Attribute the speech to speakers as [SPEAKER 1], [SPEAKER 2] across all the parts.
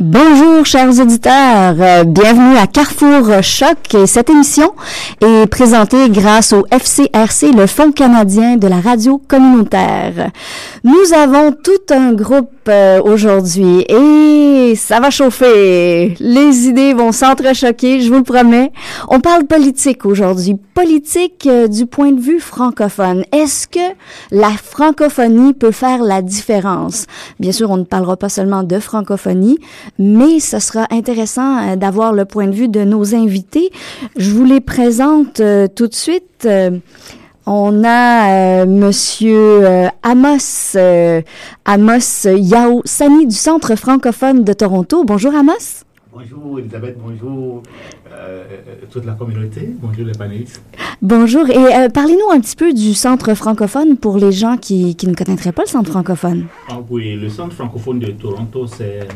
[SPEAKER 1] Bonjour chers auditeurs, euh, bienvenue à Carrefour Choc. Cette émission est présentée grâce au FCRC, le Fonds canadien de la radio communautaire. Nous avons tout un groupe euh, aujourd'hui et ça va chauffer. Les idées vont s'entrechoquer, je vous le promets. On parle politique aujourd'hui, politique euh, du point de vue francophone. Est-ce que la francophonie peut faire la différence? Bien sûr, on ne parlera pas seulement de francophonie, mais ce sera intéressant euh, d'avoir le point de vue de nos invités. Je vous les présente tout de suite. Euh, on a Monsieur Amos Amos Yao Sani du Centre francophone de Toronto. Bonjour Amos.
[SPEAKER 2] Bonjour Elisabeth, bonjour toute la communauté, bonjour les panélistes.
[SPEAKER 1] Bonjour et parlez-nous un petit peu du Centre francophone pour les gens qui, qui ne connaîtraient pas le Centre francophone.
[SPEAKER 2] Ah oui, le Centre francophone de Toronto, c'est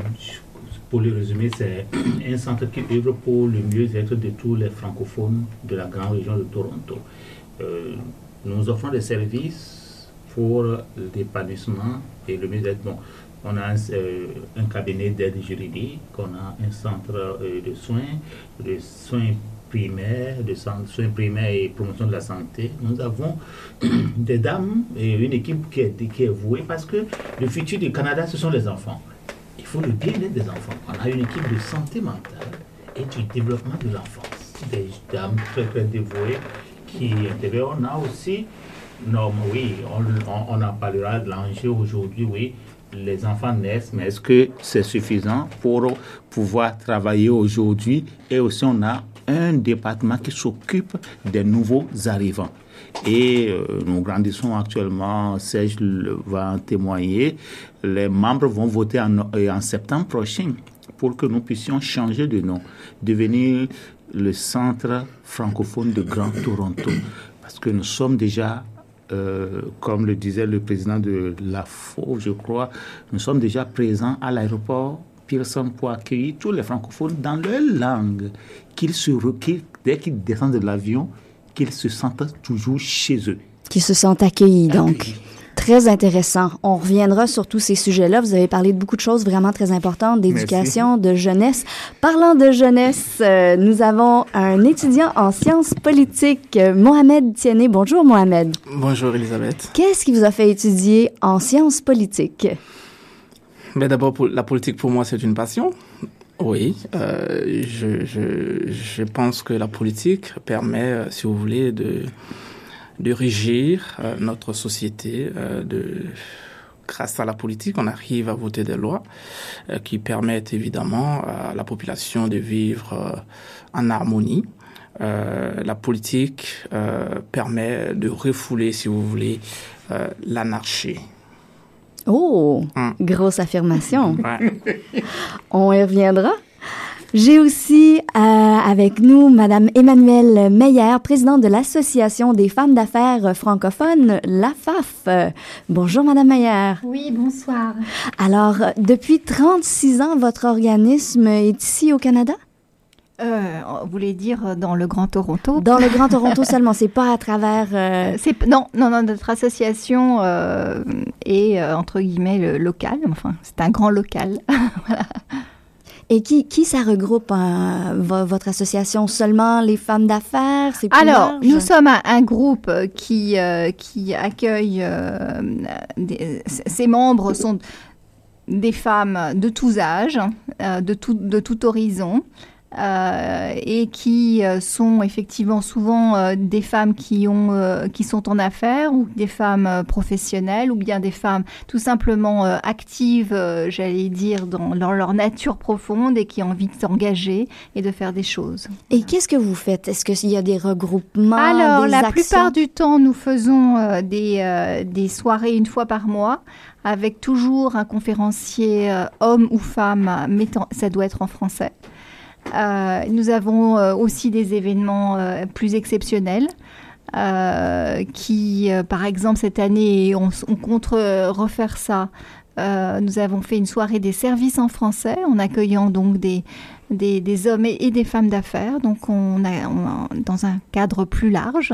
[SPEAKER 2] pour le résumer, c'est un centre qui œuvre pour le mieux-être de tous les francophones de la grande région de Toronto. Euh, nous offrons des services pour l'épanouissement et le mieux-être. Bon, on a un, euh, cabinet d'aide juridique, on a un centre euh, de soins, de soins primaires, de soins primaires et promotion de la santé. Nous avons des dames et une équipe qui est, qui est vouée parce que le futur du Canada, ce sont les enfants faut le bien-être des enfants. On a une équipe de santé mentale et du développement de l'enfance. Des dames très très dévouées qui. On a aussi, non, oui, on, on, en parlera de l'enjeu aujourd'hui, oui. Les enfants naissent, mais est-ce que c'est suffisant pour pouvoir travailler aujourd'hui? Et aussi, on a un département qui s'occupe des nouveaux arrivants. Et euh, nous grandissons actuellement, Serge va en témoigner, les membres vont voter en, euh, en septembre prochain pour que nous puissions changer de nom, devenir le centre francophone de Grand Toronto. Parce que nous sommes déjà euh, comme le disait le président de la FO, je crois, nous sommes déjà présents à l'aéroport Pearson pour accueillir tous les francophones dans leur langue, qu'ils se requillent dès qu'ils descendent de l'avion, qu'ils se sentent toujours chez eux.
[SPEAKER 1] Qu'ils se sentent accueillis, donc. Très intéressant. On reviendra sur tous ces sujets-là. Vous avez parlé de beaucoup de choses vraiment très importantes, d'éducation, de jeunesse. Parlant de jeunesse, euh, nous avons un étudiant en sciences politiques, Mohamed Tienné. Bonjour, Mohamed.
[SPEAKER 3] Bonjour, Elisabeth.
[SPEAKER 1] Qu'est-ce qui vous a fait étudier en sciences politiques?
[SPEAKER 3] Mais d'abord, la politique pour moi, c'est une passion. Oui, euh, je, je, je, pense que la politique permet, euh, si vous voulez, de, de régir euh, notre société. Euh, de, grâce à la politique, on arrive à voter des lois euh, qui permettent évidemment à la population de vivre en harmonie. la politique permet de refouler, si vous voulez, l'anarchie.
[SPEAKER 1] Oh, hum. grosse affirmation. On y reviendra. J'ai aussi euh, avec nous Madame Emmanuelle Meyer, présidente de l'Association des femmes d'affaires francophones, la FAF. Bonjour Madame Meyer.
[SPEAKER 4] Oui, bonsoir.
[SPEAKER 1] Alors, depuis 36 ans, votre organisme est ici au Canada?
[SPEAKER 4] Euh, vous voulez dire dans le Grand Toronto
[SPEAKER 1] Dans le Grand Toronto seulement, c'est pas à travers. Euh...
[SPEAKER 4] C'est non, non, non. Notre association euh, est euh, entre guillemets le local. Enfin, c'est un grand local. voilà.
[SPEAKER 1] Et qui, qui ça regroupe euh, votre association Seulement les femmes d'affaires?
[SPEAKER 4] Alors, nous sommes un, groupe qui, euh, qui accueille. Des, ses membres sont des femmes de tous âges, de, tout, de tout horizon. Euh, et qui euh, sont effectivement souvent euh, des femmes qui, ont, qui sont en affaires ou des femmes professionnelles ou bien des femmes tout simplement actives, j'allais dire, dans, leur nature profonde et qui ont envie de s'engager et de faire des choses.
[SPEAKER 1] Et qu'est-ce que vous faites? Est-ce qu'il y a des regroupements
[SPEAKER 4] Alors,
[SPEAKER 1] des
[SPEAKER 4] la plupart du temps, nous faisons des, des soirées une fois par mois avec toujours un conférencier homme ou femme, mettant, ça doit être en français. Euh, nous avons euh, aussi des événements euh, plus exceptionnels. qui, par exemple, cette année, on, compte refaire ça. nous avons fait une soirée des services en français en accueillant donc des, des, hommes et, des femmes d'affaires, donc on a, dans un cadre plus large.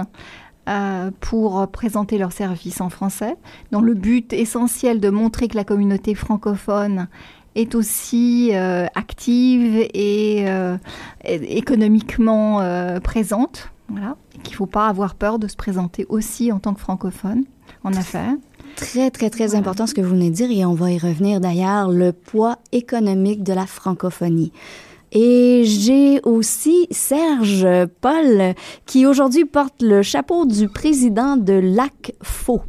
[SPEAKER 4] pour présenter leurs services en français, dans le but essentiel de montrer que la communauté francophone est aussi active et économiquement présente. Voilà. Qu'il ne faut pas avoir peur de se présenter aussi en tant que francophone en affaires.
[SPEAKER 1] Très, très, très important ce que vous venez de dire et on va y revenir d'ailleurs, le poids économique de la francophonie. Et j'ai aussi Serge Paul qui aujourd'hui porte le chapeau du président de l'ACFO.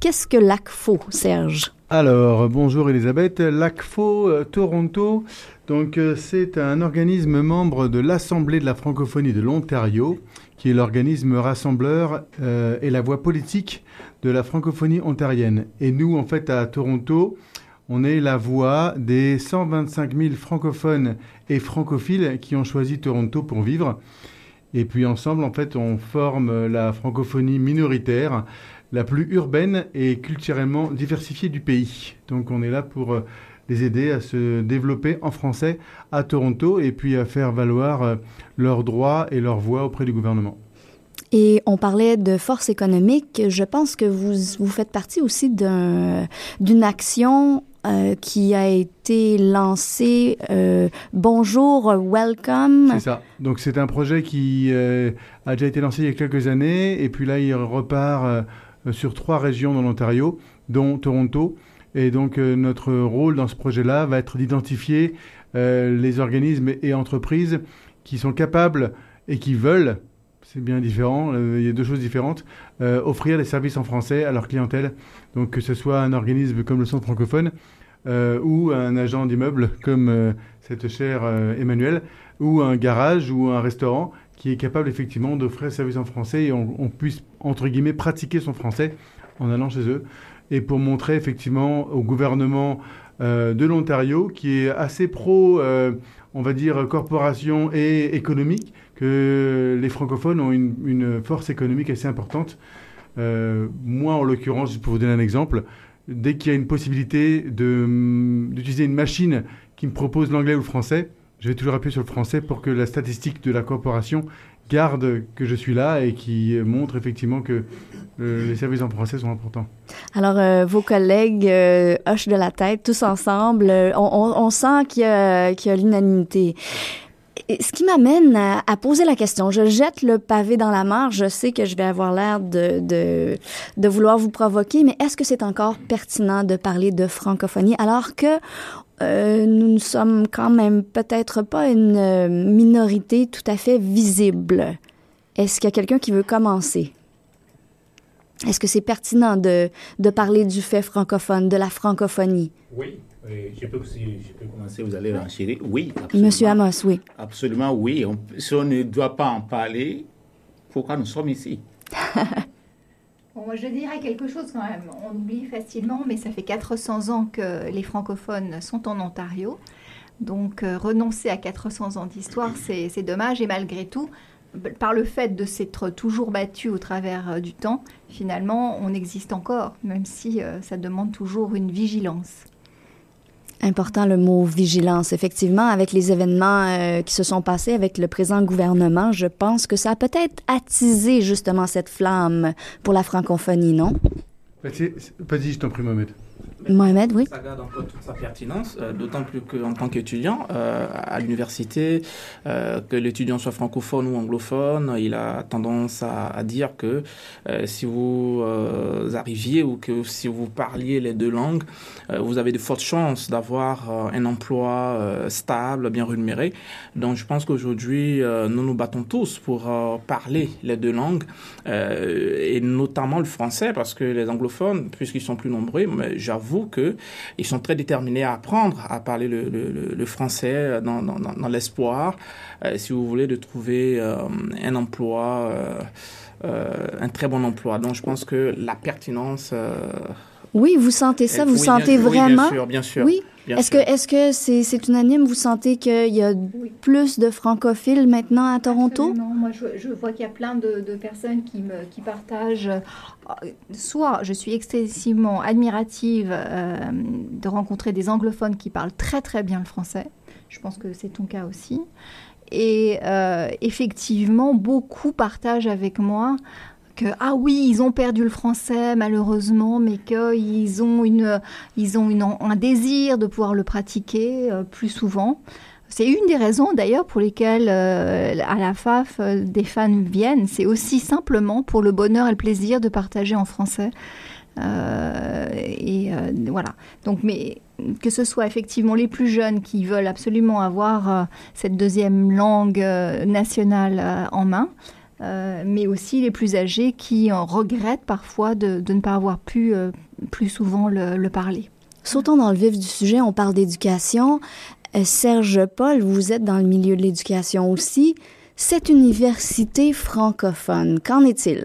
[SPEAKER 1] Qu'est-ce que l'ACFO, Serge?
[SPEAKER 5] Alors, bonjour Elisabeth. L'ACFO euh, Toronto, donc euh, c'est un organisme membre de l'Assemblée de la francophonie de l'Ontario, qui est l'organisme rassembleur euh, et la voix politique de la francophonie ontarienne. Et nous, en fait, à Toronto, on est la voix des 125 000 francophones et francophiles qui ont choisi Toronto pour vivre. Et puis ensemble, en fait, on forme la francophonie minoritaire, la plus urbaine et culturellement diversifiée du pays. Donc on est là pour euh, les aider à se développer en français à Toronto et puis à faire valoir euh, leurs droits et leurs voix auprès du gouvernement.
[SPEAKER 1] Et on parlait de force économique. Je pense que vous, vous faites partie aussi d'une action euh, qui a été lancée euh, Bonjour, Welcome.
[SPEAKER 5] C'est ça. Donc c'est un projet qui euh, a déjà été lancé il y a quelques années et puis là il repart sur trois régions dans l'Ontario, dont Toronto. Et donc notre rôle dans ce projet-là va être d'identifier les organismes et entreprises qui sont capables et qui veulent c'est bien différent. Euh, il y a deux choses différentes. Euh, offrir des services en français à leur clientèle, donc que ce soit un organisme comme le Centre francophone euh, ou un agent d'immeuble comme cette chère Emmanuel, ou un garage ou un restaurant qui est capable effectivement d'offrir des services en français et on, puisse entre guillemets pratiquer son français en allant chez eux et pour montrer effectivement au gouvernement de l'Ontario qui est assez pro, on va dire corporation et économique que les francophones ont une, force économique assez importante. Euh, moi, en l'occurrence, pour vous donner un exemple, dès qu'il y a une possibilité d'utiliser une machine qui me propose l'anglais ou le français, je vais toujours appuyer sur le français pour que la statistique de la corporation garde que je suis là et qui montre effectivement que euh, les services en français sont importants.
[SPEAKER 1] Alors, euh, vos collègues hochent de la tête tous ensemble. On, sent qu'il y a, l'unanimité ce qui m'amène à, poser la question, je jette le pavé dans la mare, je sais que je vais avoir l'air de, vouloir vous provoquer, mais est-ce que c'est encore pertinent de parler de francophonie alors que euh, nous ne sommes quand même peut-être pas une euh, minorité tout à fait visible? Est-ce qu'il y a quelqu'un qui veut commencer? Est-ce que c'est pertinent de, de parler du fait francophone, de la francophonie?
[SPEAKER 2] Oui, je, peux, je peux commencer, vous allez renchérir. Oui, absolument.
[SPEAKER 1] Monsieur Amos, oui.
[SPEAKER 2] Absolument, oui. si on ne doit pas en parler, pourquoi nous sommes ici?
[SPEAKER 4] je dirais quelque chose quand même. On oublie facilement, mais ça fait 400 ans que les francophones sont en Ontario. Donc, euh, renoncer à 400 ans d'histoire, c'est dommage. Et malgré tout, par le fait de s'être toujours battu au travers euh, du temps, finalement, on existe encore, même si euh, ça demande toujours une vigilance.
[SPEAKER 1] Important le mot vigilance. Effectivement, avec les événements euh, qui se sont passés avec le présent gouvernement, je pense que ça a peut-être attisé justement cette flamme pour la francophonie, non?
[SPEAKER 5] Vas-y, je t'en prie, Mohamed.
[SPEAKER 1] Mohamed, oui.
[SPEAKER 3] Ça garde encore toute sa pertinence, euh, d'autant plus qu'en tant qu'étudiant euh, à l'université, euh, que l'étudiant soit francophone ou anglophone, il a tendance à, dire que si vous arriviez ou que si vous parliez les deux langues, vous avez de fortes chances d'avoir un emploi stable, bien rémunéré. Donc je pense qu'aujourd'hui, nous nous battons tous pour parler les deux langues, et notamment le français, parce que les anglophones, puisqu'ils sont plus nombreux, mais j'avoue que qu'ils sont très déterminés à apprendre à parler le, français dans, dans, l'espoir, euh, si vous voulez, de trouver euh, un emploi, euh, un très bon emploi. Donc je pense que la pertinence...
[SPEAKER 1] oui, vous sentez ça, vous sentez vraiment...
[SPEAKER 3] Oui, bien sûr, bien sûr.
[SPEAKER 1] Oui. Est-ce que est-ce que c'est c'est unanime? Vous sentez qu'il y a plus de francophiles maintenant à Toronto?
[SPEAKER 4] Non, moi je, je vois qu'il y a plein de, de, personnes qui me qui partagent. Euh, soit je suis excessivement admirative euh, de rencontrer des anglophones qui parlent très très bien le français. Je pense que c'est ton cas aussi. Et euh, effectivement, beaucoup partagent avec moi ah oui, ils ont perdu le français malheureusement, mais qu'ils ont une, ils ont un désir de pouvoir le pratiquer euh, plus souvent. C'est une des raisons d'ailleurs pour lesquelles euh, à la FAF euh, des fans viennent. C'est aussi simplement pour le bonheur et le plaisir de partager en français. Et voilà. Donc, mais que ce soit effectivement les plus jeunes qui veulent absolument avoir cette deuxième langue nationale en main, mais aussi les plus âgés qui en regrettent parfois de, de ne pas avoir pu plus souvent le, le parler.
[SPEAKER 1] Sautons dans le vif du sujet, on parle d'éducation. Euh, Serge Paul, vous êtes dans le milieu de l'éducation aussi. Cette université francophone, qu'en est-il?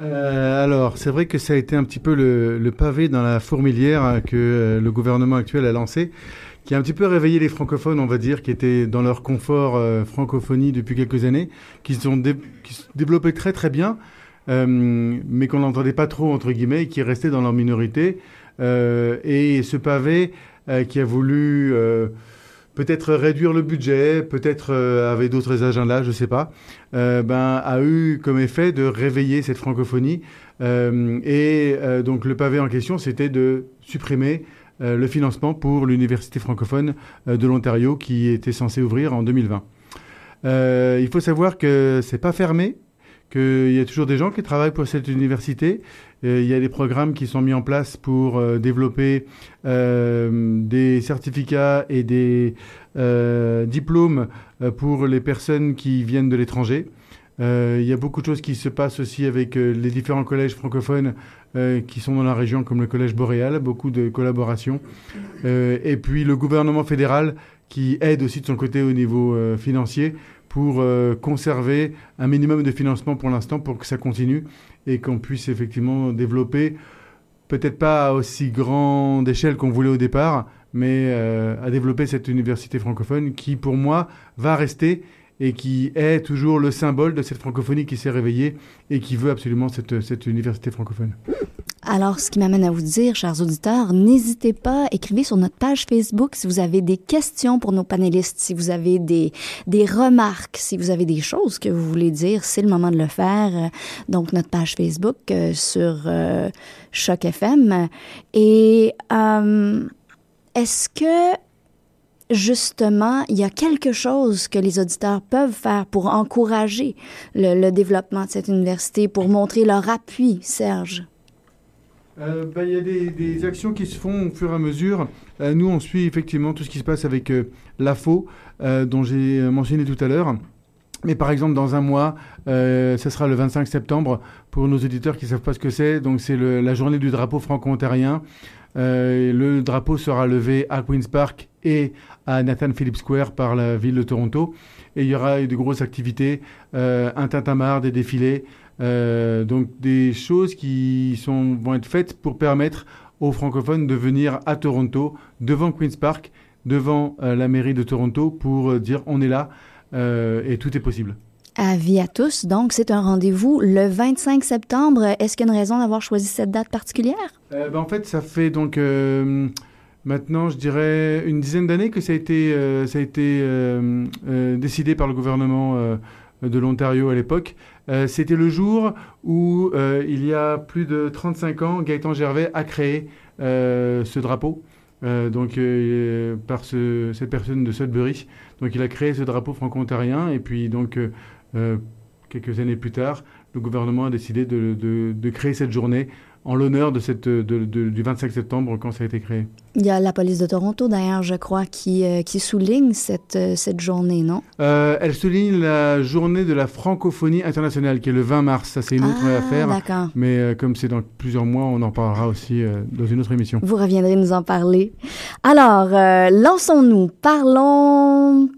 [SPEAKER 5] Euh, alors, c'est vrai que ça a été un petit peu le, pavé dans la fourmilière que euh, le gouvernement actuel a lancé, qui a un petit peu réveillé les francophones, on va dire, qui étaient dans leur confort francophonie depuis quelques années, qui se sont développés très très bien, mais qu'on n'entendait pas trop, entre guillemets, et qui restaient dans leur minorité. et ce pavé euh, qui a voulu euh, peut-être réduire le budget, peut-être euh, avait d'autres agendas, je ne sais pas, ben, a eu comme effet de réveiller cette francophonie. et donc le pavé en question, c'était de supprimer le financement pour l'université francophone de l'Ontario qui était censée ouvrir en 2020. il faut savoir que c'est pas fermé, qu'il y a toujours des gens qui travaillent pour cette université. Euh, il y a des programmes qui sont mis en place pour euh, développer euh, des certificats et des diplômes pour les personnes qui viennent de l'étranger. il y a beaucoup de choses qui se passent aussi avec les différents collèges francophones qui sont dans la région, comme le collège boréal, beaucoup de collaborations. et puis le gouvernement fédéral qui aide aussi de son côté au niveau financier pour euh, conserver un minimum de financement pour l'instant pour que ça continue et qu'on puisse effectivement développer, peut-être pas à aussi grande échelle qu'on voulait au départ, mais euh, à développer cette université francophone qui, pour moi, va rester et qui est toujours le symbole de cette francophonie qui s'est réveillée et qui veut absolument cette, cette université francophone.
[SPEAKER 1] Alors, ce qui m'amène à vous dire, chers auditeurs, n'hésitez pas, écrivez sur notre page Facebook si vous avez des questions pour nos panélistes, si vous avez des, des remarques, si vous avez des choses que vous voulez dire, c'est le moment de le faire. Donc, notre page Facebook euh, sur euh, Choc FM. Et euh, est-ce que justement, il y a quelque chose que les auditeurs peuvent faire pour encourager le, développement de cette université, pour montrer leur appui, Serge?
[SPEAKER 5] Euh, bah, il y a des, actions qui se font au fur et à mesure. Euh, nous, on suit effectivement tout ce qui se passe avec euh, l'AFO, dont j'ai mentionné tout à l'heure. Mais par exemple, dans un mois, ce sera le 25 septembre, pour nos auditeurs qui ne savent pas ce que c'est. Donc, c'est la journée du drapeau franco-ontarien. Le drapeau sera levé à Queen's Park et à Nathan Phillips Square par la ville de Toronto. Et il y aura de grosses activités, un tintamarre, des défilés. Euh, donc des choses qui sont, vont être faites pour permettre aux francophones de venir à Toronto, devant Queen's Park, devant euh, la mairie de Toronto, pour euh, dire on est là et tout est possible.
[SPEAKER 1] Avis à tous, donc c'est un rendez-vous le 25 septembre. Est-ce qu'il y a une raison d'avoir choisi cette date particulière?
[SPEAKER 5] Ben, en fait, ça fait donc maintenant, je dirais, une dizaine d'années que ça a été, été décidé par le gouvernement de l'Ontario à l'époque. Euh, c'était le jour où, euh, il y a plus de 35 ans, Gaëtan Gervais a créé euh, ce drapeau. donc par cette personne de Sudbury. Donc il a créé ce drapeau franco-ontarien et puis donc quelques années plus tard, le gouvernement a décidé de créer cette journée en l'honneur de cette, du 25 septembre quand ça a été créé.
[SPEAKER 1] Il y a la police de Toronto, d'ailleurs, je crois, qui, euh, qui souligne cette, euh, cette journée, non?
[SPEAKER 5] Euh, elle souligne la journée de la francophonie internationale, qui est le 20 mars. Ça, c'est une autre ah, affaire. D'accord. Mais comme c'est dans plusieurs mois, on en parlera aussi dans une autre émission.
[SPEAKER 1] Vous reviendrez nous en parler. Alors, lançons-nous. Parlons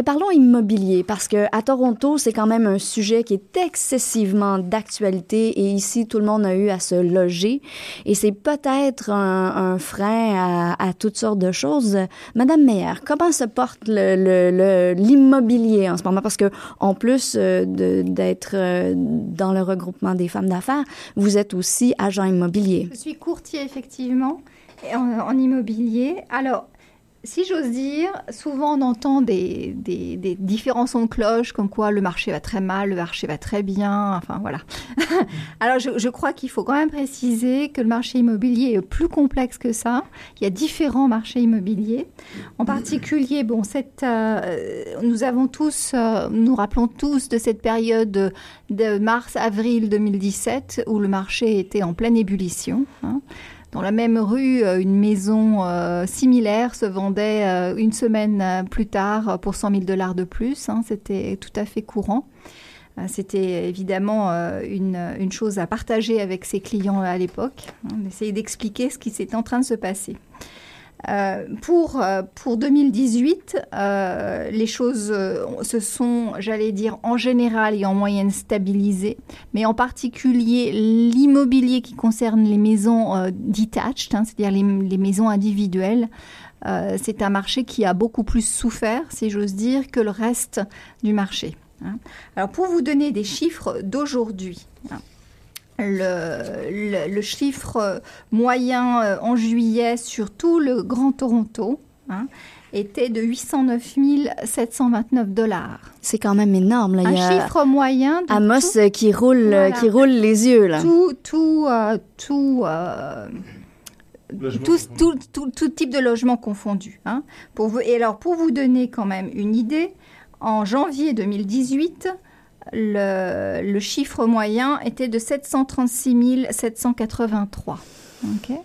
[SPEAKER 1] parlons immobilier parce que à Toronto, c'est quand même un sujet qui est excessivement d'actualité et ici, tout le monde a eu à se loger et c'est peut-être un, frein à, toutes sortes de choses. Madame Meyer, comment se porte l'immobilier en ce moment? Parce que en plus euh, d'être euh, dans le regroupement des femmes d'affaires, vous êtes aussi agent immobilier.
[SPEAKER 4] Je suis courtier effectivement en, en immobilier. Alors, si j'ose dire, souvent on entend des, des, des, différents sons de cloche, comme quoi le marché va très mal, le marché va très bien, enfin voilà. Alors je, je crois qu'il faut quand même préciser que le marché immobilier est plus complexe que ça. Il y a différents marchés immobiliers. En particulier, bon, cette, euh, nous avons tous, euh, nous rappelons tous de cette période de, de mars-avril 2017 où le marché était en pleine ébullition. Hein. Dans la même rue, euh, une maison euh, similaire se vendait euh, une semaine plus tard pour 100 000 dollars de plus. Hein. C'était tout à fait courant. C'était évidemment une, chose à partager avec ses clients à l'époque. On essayait d'expliquer ce qui s'était en train de se passer. Euh, pour, euh, pour 2018, euh, les choses se sont, j'allais dire, en général et en moyenne stabilisées, mais en particulier l'immobilier qui concerne les maisons detached, hein, c'est-à-dire les, les, maisons individuelles, c'est un marché qui a beaucoup plus souffert, si j'ose dire, que le reste du marché. Hein. Alors pour vous donner des chiffres d'aujourd'hui, hein, le, le, le, chiffre moyen euh, en juillet sur tout le Grand Toronto hein, était de 809 729 dollars.
[SPEAKER 1] C'est quand même énorme. Là.
[SPEAKER 4] Un chiffre moyen.
[SPEAKER 1] De Amos tout, qui roule, voilà. qui roule les yeux là.
[SPEAKER 4] Tout, tout, euh, tout. Euh, tout, tout, tout, tout, type de logement confondu. Hein. Pour vous, et alors, pour vous donner quand même une idée, en janvier 2018, le, le, chiffre moyen était de 736 783. Okay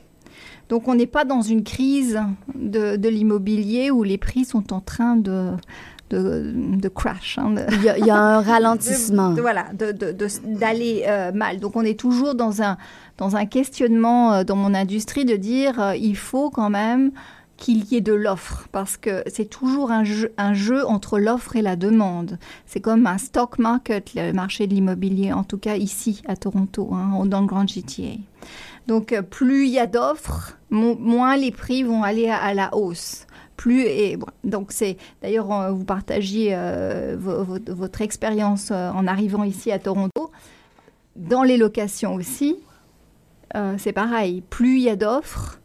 [SPEAKER 4] Donc on n'est pas dans une crise de, de l'immobilier où les prix sont en train de, de, de crash. Hein, de
[SPEAKER 1] il, y a, il, y a, un ralentissement.
[SPEAKER 4] voilà, d'aller euh, mal. Donc on est toujours dans un, dans un questionnement euh, dans mon industrie de dire euh, il faut quand même qu'il y ait de l'offre, parce que c'est toujours un jeu, un jeu entre l'offre et la demande. C'est comme un stock market, le marché de l'immobilier, en tout cas ici à Toronto, hein, dans le Grand GTA. Donc euh, plus il y a d'offres, mo moins les prix vont aller à, la hausse. Plus et donc c'est d'ailleurs vous partagiez euh, votre, expérience euh, en arrivant ici à Toronto. Dans les locations aussi, c'est pareil. Plus il y a d'offres,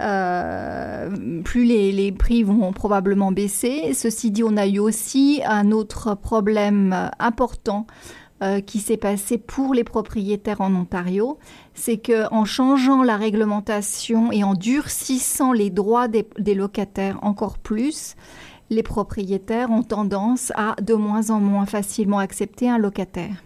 [SPEAKER 4] euh, plus les, les, prix vont probablement baisser. Ceci dit, on a eu aussi un autre problème important euh, qui s'est passé pour les propriétaires en Ontario, c'est que en changeant la réglementation et en durcissant les droits des, des locataires encore plus, les propriétaires ont tendance à de moins en moins facilement accepter un locataire.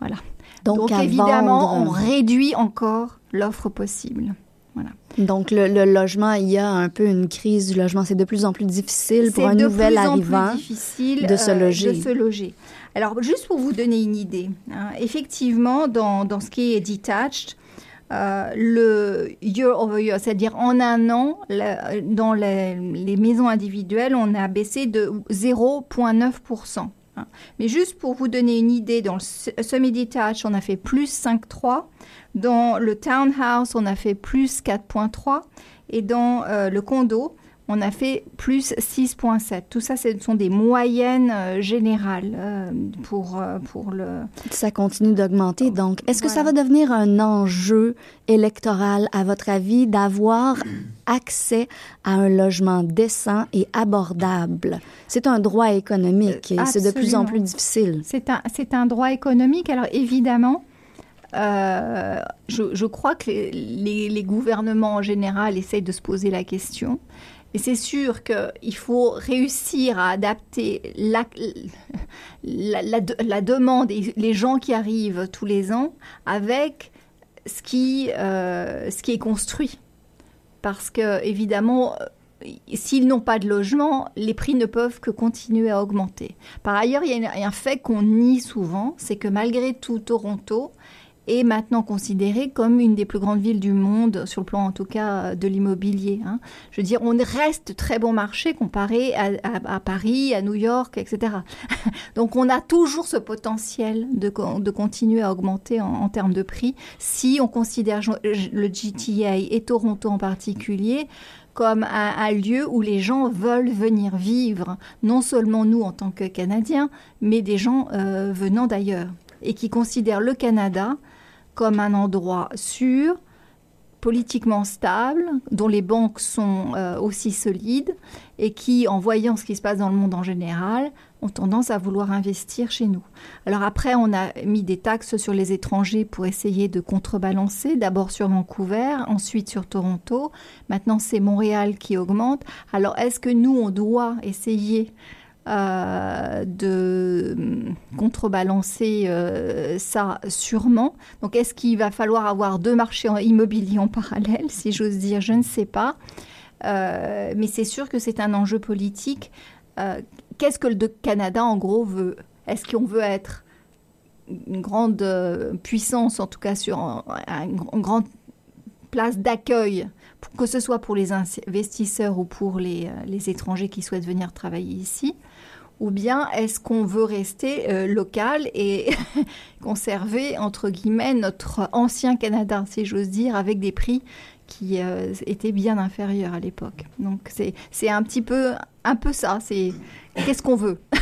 [SPEAKER 4] Voilà. Donc, Donc évidemment, vendre... on réduit encore l'offre possible. Voilà.
[SPEAKER 1] Donc, le, le, logement, il y a un peu une crise du logement. C'est de plus en plus difficile pour un nouvel arrivant
[SPEAKER 4] de se loger. Euh, de se loger. Alors, juste pour vous donner une idée, hein, effectivement, dans, dans, ce qui est detached, euh, le year over year, c'est-à-dire en un an, dans les, les, maisons individuelles, on a baissé de 0,9%. Hein. Mais juste pour vous donner une idée, dans le semi-detached, on a fait plus 5,3%. Dans le townhouse, on a fait plus 4.3 et dans euh, le condo, on a fait plus 6.7. Tout ça, ce sont des moyennes euh, générales euh, pour, euh, pour le...
[SPEAKER 1] Ça continue d'augmenter. Donc, est-ce que ça va devenir un enjeu électoral, à votre avis, d'avoir accès à un logement décent et abordable? C'est un droit économique et c'est de plus en plus difficile.
[SPEAKER 4] C'est un, un droit économique. Alors, évidemment, euh, je, crois que les, gouvernements en général essayent de se poser la question. Et c'est sûr qu'il faut réussir à adapter la, demande et les gens qui arrivent tous les ans avec euh, ce qui est construit. Parce que, évidemment, s'ils n'ont pas de logement, les prix ne peuvent que continuer à augmenter. Par ailleurs, il y a un fait qu'on nie souvent, c'est que malgré tout, Toronto est maintenant considérée comme une des plus grandes villes du monde, sur le plan en tout cas de l'immobilier. Hein. Je veux dire, on reste très bon marché comparé à, Paris, à New York, etc. Donc on a toujours ce potentiel de, de continuer à augmenter en, termes de prix si on considère le GTA et Toronto en particulier comme un, un, lieu où les gens veulent venir vivre, non seulement nous en tant que Canadiens, mais des gens euh, venant d'ailleurs et qui considèrent le Canada comme un endroit sûr, politiquement stables, dont les banques sont euh, aussi solides et qui, en voyant ce qui se passe dans le monde en général, ont tendance à vouloir investir chez nous. Alors après, on a mis des taxes sur les étrangers pour essayer de contrebalancer, d'abord sur Vancouver, ensuite sur Toronto, maintenant c'est Montréal qui augmente. Alors est-ce que nous, on doit essayer euh, de hum, contrebalancer euh, ça sûrement. Donc est-ce qu'il va falloir avoir deux marchés immobiliers en parallèle, si j'ose dire, je ne sais pas. Euh, mais c'est sûr que c'est un enjeu politique. Qu'est-ce que le Canada, en gros, veut? Est-ce qu'on veut être une grande puissance, en tout cas sur une grande place d'accueil que ce soit pour les investisseurs ou pour les, les, étrangers qui souhaitent venir travailler ici? Ou bien est-ce qu'on veut rester euh, local et conserver, entre guillemets, notre ancien Canada, si j'ose dire, avec des prix qui euh, étaient bien inférieurs à l'époque. Donc c'est un petit peu, un peu ça, c'est qu'est-ce qu'on veut?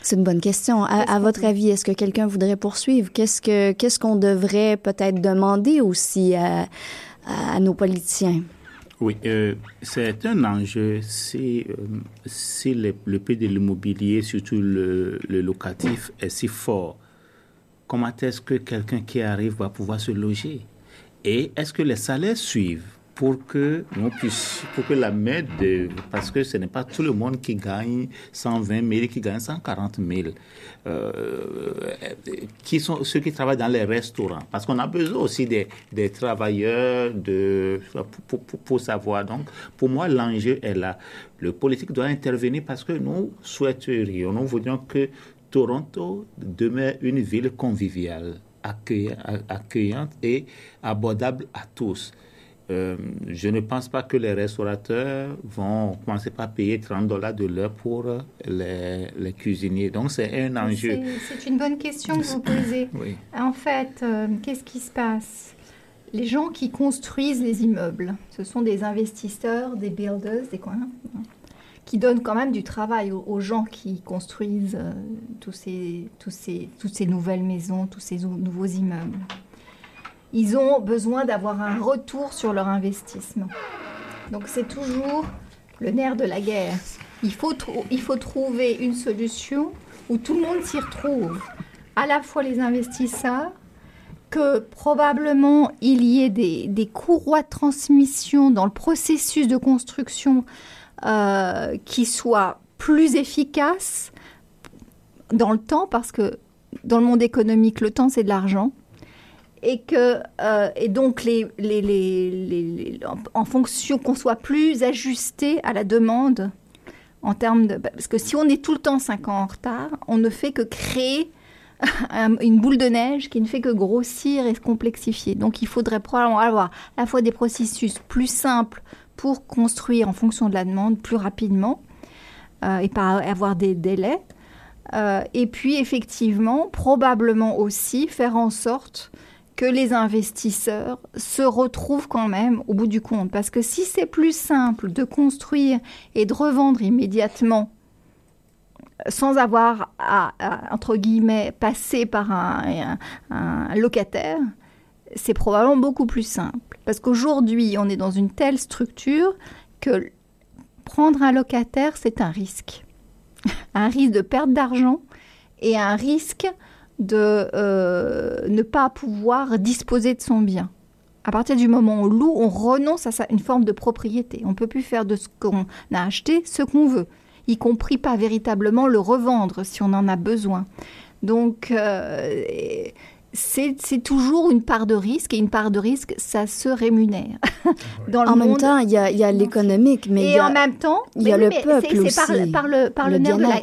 [SPEAKER 1] C'est une bonne question. À, votre avis, est-ce que quelqu'un voudrait poursuivre? Qu'est-ce que qu'est-ce qu'on devrait peut-être demander aussi à nos politiciens?
[SPEAKER 2] Oui, euh, c'est un enjeu. Si, euh, si le, le, prix de l'immobilier, surtout le, locatif, est si fort, comment est-ce que quelqu'un qui arrive va pouvoir se loger? Et est-ce que les salaires suivent? Pour que on puisse, pour que la main de, parce que ce n'est pas tout le monde qui gagne 120 000, qui gagne 140 000, euh, qui sont ceux qui travaillent dans les restaurants, parce qu'on a besoin aussi des, des travailleurs de, pour, pour, pour, savoir. Donc, pour moi, l'enjeu est là. Le politique doit intervenir parce que nous souhaiterions, nous voudrions que Toronto demeure une ville conviviale, accueillante et abordable à tous. Euh, je ne pense pas que les restaurateurs vont commencer par payer 30 dollars de l'heure pour les, les, cuisiniers. Donc, c'est un enjeu.
[SPEAKER 4] C'est une bonne question que vous posez. En fait, euh, qu'est-ce qui se passe? Les gens qui construisent les immeubles, ce sont des investisseurs, des builders, des coins, hein, qui donnent quand même du travail aux, gens qui construisent euh, tous ces, tous ces, toutes ces nouvelles maisons, tous ces nouveaux immeubles ils ont besoin d'avoir un retour sur leur investissement. Donc c'est toujours le nerf de la guerre. Il faut, il faut trouver une solution où tout le monde s'y retrouve. À la fois les investisseurs, que probablement il y ait des, des courroies de transmission dans le processus de construction euh, qui soient plus efficaces dans le temps, parce que dans le monde économique, le temps c'est de l'argent et que euh, et donc les, les, les, en fonction qu'on soit plus ajusté à la demande en termes de parce que si on est tout le temps 5 ans en retard, on ne fait que créer une boule de neige qui ne fait que grossir et se complexifier. Donc il faudrait probablement avoir à la fois des processus plus simples pour construire en fonction de la demande plus rapidement euh, et pas avoir des délais. Euh, et puis effectivement, probablement aussi faire en sorte que les investisseurs se retrouvent quand même au bout du compte. Parce que si c'est plus simple de construire et de revendre immédiatement sans avoir à, entre guillemets, passer par un, locataire, c'est probablement beaucoup plus simple. Parce qu'aujourd'hui, on est dans une telle structure que prendre un locataire, c'est un risque. un risque de perte d'argent et un risque de euh, ne pas pouvoir disposer de son bien. À partir du moment où on loue, on renonce à une forme de propriété. On ne peut plus faire de ce qu'on a acheté ce qu'on veut, y compris pas véritablement le revendre si on en a besoin. Donc, euh, c'est toujours une part de risque et une part de risque, ça se rémunère.
[SPEAKER 1] Dans en même temps, il y a, l'économique, mais
[SPEAKER 4] et en même temps, il y a le peuple aussi. C'est par, le, par le,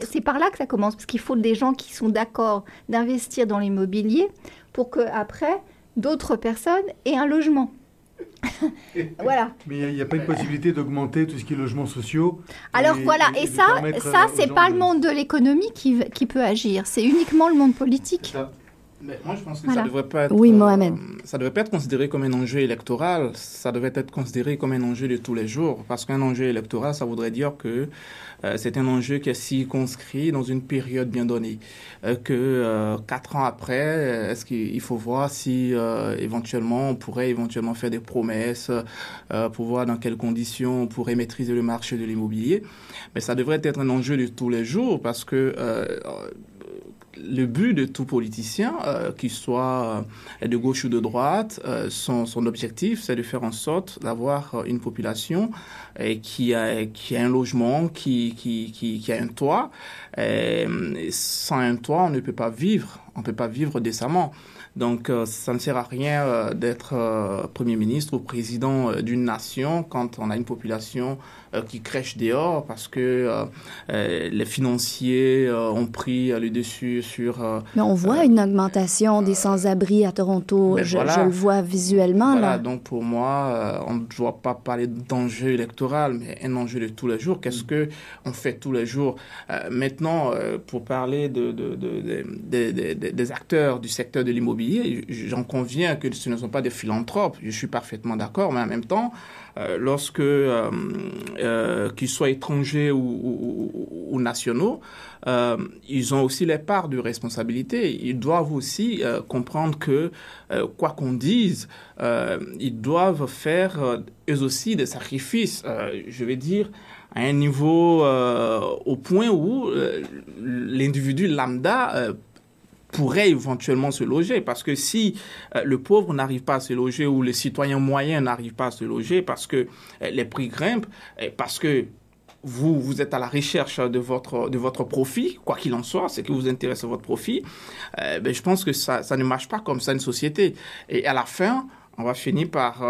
[SPEAKER 4] c'est par là que ça commence, parce qu'il faut des gens qui sont d'accord d'investir dans l'immobilier pour que après d'autres personnes aient un logement. voilà.
[SPEAKER 5] Mais il n'y a, pas une possibilité d'augmenter tout ce qui est logements sociaux.
[SPEAKER 4] Alors voilà, et, ça, ça c'est pas le monde de l'économie qui, qui peut agir, c'est uniquement le monde politique.
[SPEAKER 3] Moi, je pense que ça devrait pas être.
[SPEAKER 1] Oui, Mohamed. Euh,
[SPEAKER 3] ça devrait pas être considéré comme un enjeu électoral. Ça devrait être considéré comme un enjeu de tous les jours. Parce qu'un enjeu électoral, ça voudrait dire que euh, c'est un enjeu qui est circonscrit dans une période bien donnée. Euh, que quatre ans après, est-ce qu'il faut voir si éventuellement on pourrait éventuellement faire des promesses pour voir dans quelles conditions on pourrait maîtriser le marché de l'immobilier. Mais ça devrait être un enjeu de tous les jours parce que le but de tout politicien, euh, qu'il soit euh, de gauche ou de droite, euh, son, objectif, c'est de faire en sorte d'avoir une population qui, a, un logement, qui, qui, a un toit. sans un toit, on ne peut pas vivre, on ne peut pas vivre décemment. Donc, ça ne sert à rien d'être Premier ministre ou président d'une nation quand on a une population qui crèchent dehors parce que euh, euh, les financiers ont pris le dessus sur...
[SPEAKER 1] Mais on voit une augmentation des sans-abri à Toronto. Je, le vois visuellement.
[SPEAKER 3] Voilà,
[SPEAKER 1] là.
[SPEAKER 3] donc pour moi, on ne doit pas parler d'enjeu électoral, mais un enjeu de tous les jours. Qu'est-ce mm. que on fait tous les jours? Maintenant, pour parler de, de, de, des acteurs du secteur de l'immobilier, j'en conviens que ce ne sont pas des philanthropes. Je suis parfaitement d'accord, mais en même temps, euh, lorsque euh, euh, qu'ils soient étrangers ou, nationaux, ils ont aussi les parts de responsabilité. Ils doivent aussi comprendre que, quoi qu'on dise, ils doivent faire eux aussi des sacrifices. je vais dire à un niveau au point où l'individu lambda pourrait éventuellement se loger. Parce que si euh, le pauvre n'arrive pas à se loger ou le citoyen moyen n'arrive pas à se loger parce que euh, les prix grimpent, parce que vous, vous êtes à la recherche de votre, de votre profit, quoi qu'il en soit, c'est que vous intéressez votre profit, euh, ben, je pense que ça, ça ne marche pas comme ça une société. Et à la fin, on va finir par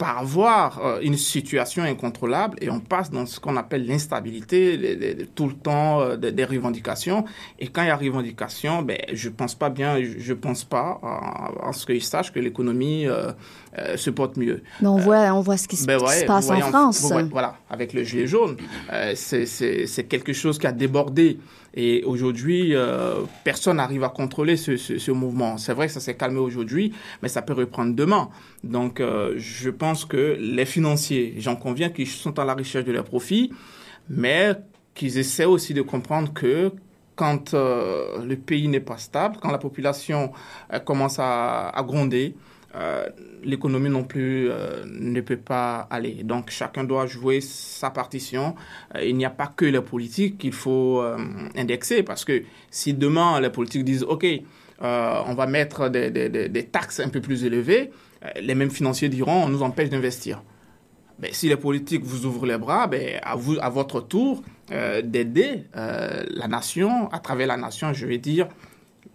[SPEAKER 3] par avoir euh, une situation incontrôlable et on passe dans ce qu'on appelle l'instabilité, tout le temps euh, des, revendications. Et quand il y a revendication, ben, je pense pas bien, je pense pas à, ce qu'ils sachent que l'économie euh, se porte mieux.
[SPEAKER 1] Mais on voit, on voit ce qui se, ben passe en France.
[SPEAKER 3] voilà, avec le gilet jaune, c'est quelque chose qui a débordé et aujourd'hui, euh, personne n'arrive à contrôler ce, mouvement. C'est vrai que ça s'est calmé aujourd'hui, mais ça peut reprendre demain. Donc, euh, je pense que les financiers, j'en conviens qu'ils sont à la recherche de leurs profits, mais qu'ils essaient aussi de comprendre que quand euh, le pays n'est pas stable, quand la population commence à gronder, euh, l'économie non plus euh, ne peut pas aller. Donc chacun doit jouer sa partition. Euh, il n'y a pas que les politiques qu'il faut indexer parce que si demain les politiques disent OK, on va mettre des, des, des, taxes un peu plus élevées, les mêmes financiers diront on nous empêche d'investir. Mais si les politiques vous ouvrent les bras, ben, à, vous, à votre tour d'aider la nation, à travers la nation, je vais dire,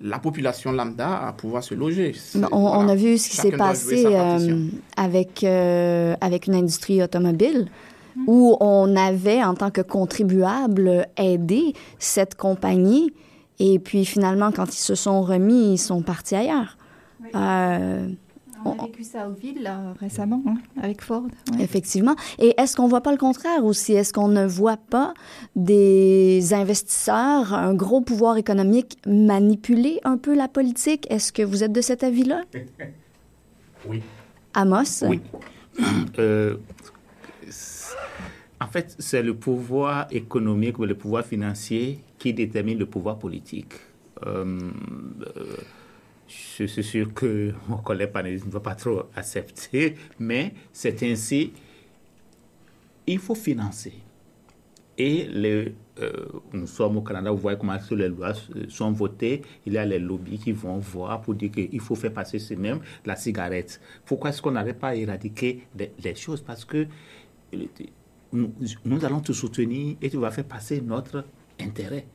[SPEAKER 3] la population lambda à pouvoir se loger.
[SPEAKER 1] On, a vu ce qui s'est passé euh, avec, euh, avec une industrie automobile où on avait, en tant que contribuable, aidé cette compagnie. Et puis finalement, quand ils se sont remis, ils sont partis ailleurs.
[SPEAKER 4] Euh, on a vécu ça au ville récemment hein, avec Ford.
[SPEAKER 1] Effectivement. Et est-ce qu'on voit pas le contraire aussi? Est-ce qu'on ne voit pas des investisseurs, un gros pouvoir économique manipuler un peu la politique? Est-ce que vous êtes de cet avis-là?
[SPEAKER 2] Oui.
[SPEAKER 1] Amos?
[SPEAKER 2] Oui. Euh, en fait, c'est le pouvoir économique ou le pouvoir financier qui détermine le pouvoir politique. Euh, euh, je suis sûr que mon collègue panéliste ne va pas trop accepter, mais c'est ainsi. Il faut financer. Et le, euh, nous sommes au Canada, vous voyez comment les lois sont votées. Il y a les lobbies qui vont voir pour dire qu'il faut faire passer ce même la cigarette. Pourquoi est-ce qu'on n'arrête pas à éradiquer les, choses? Parce que nous, nous allons te soutenir et tu vas faire passer notre intérêt.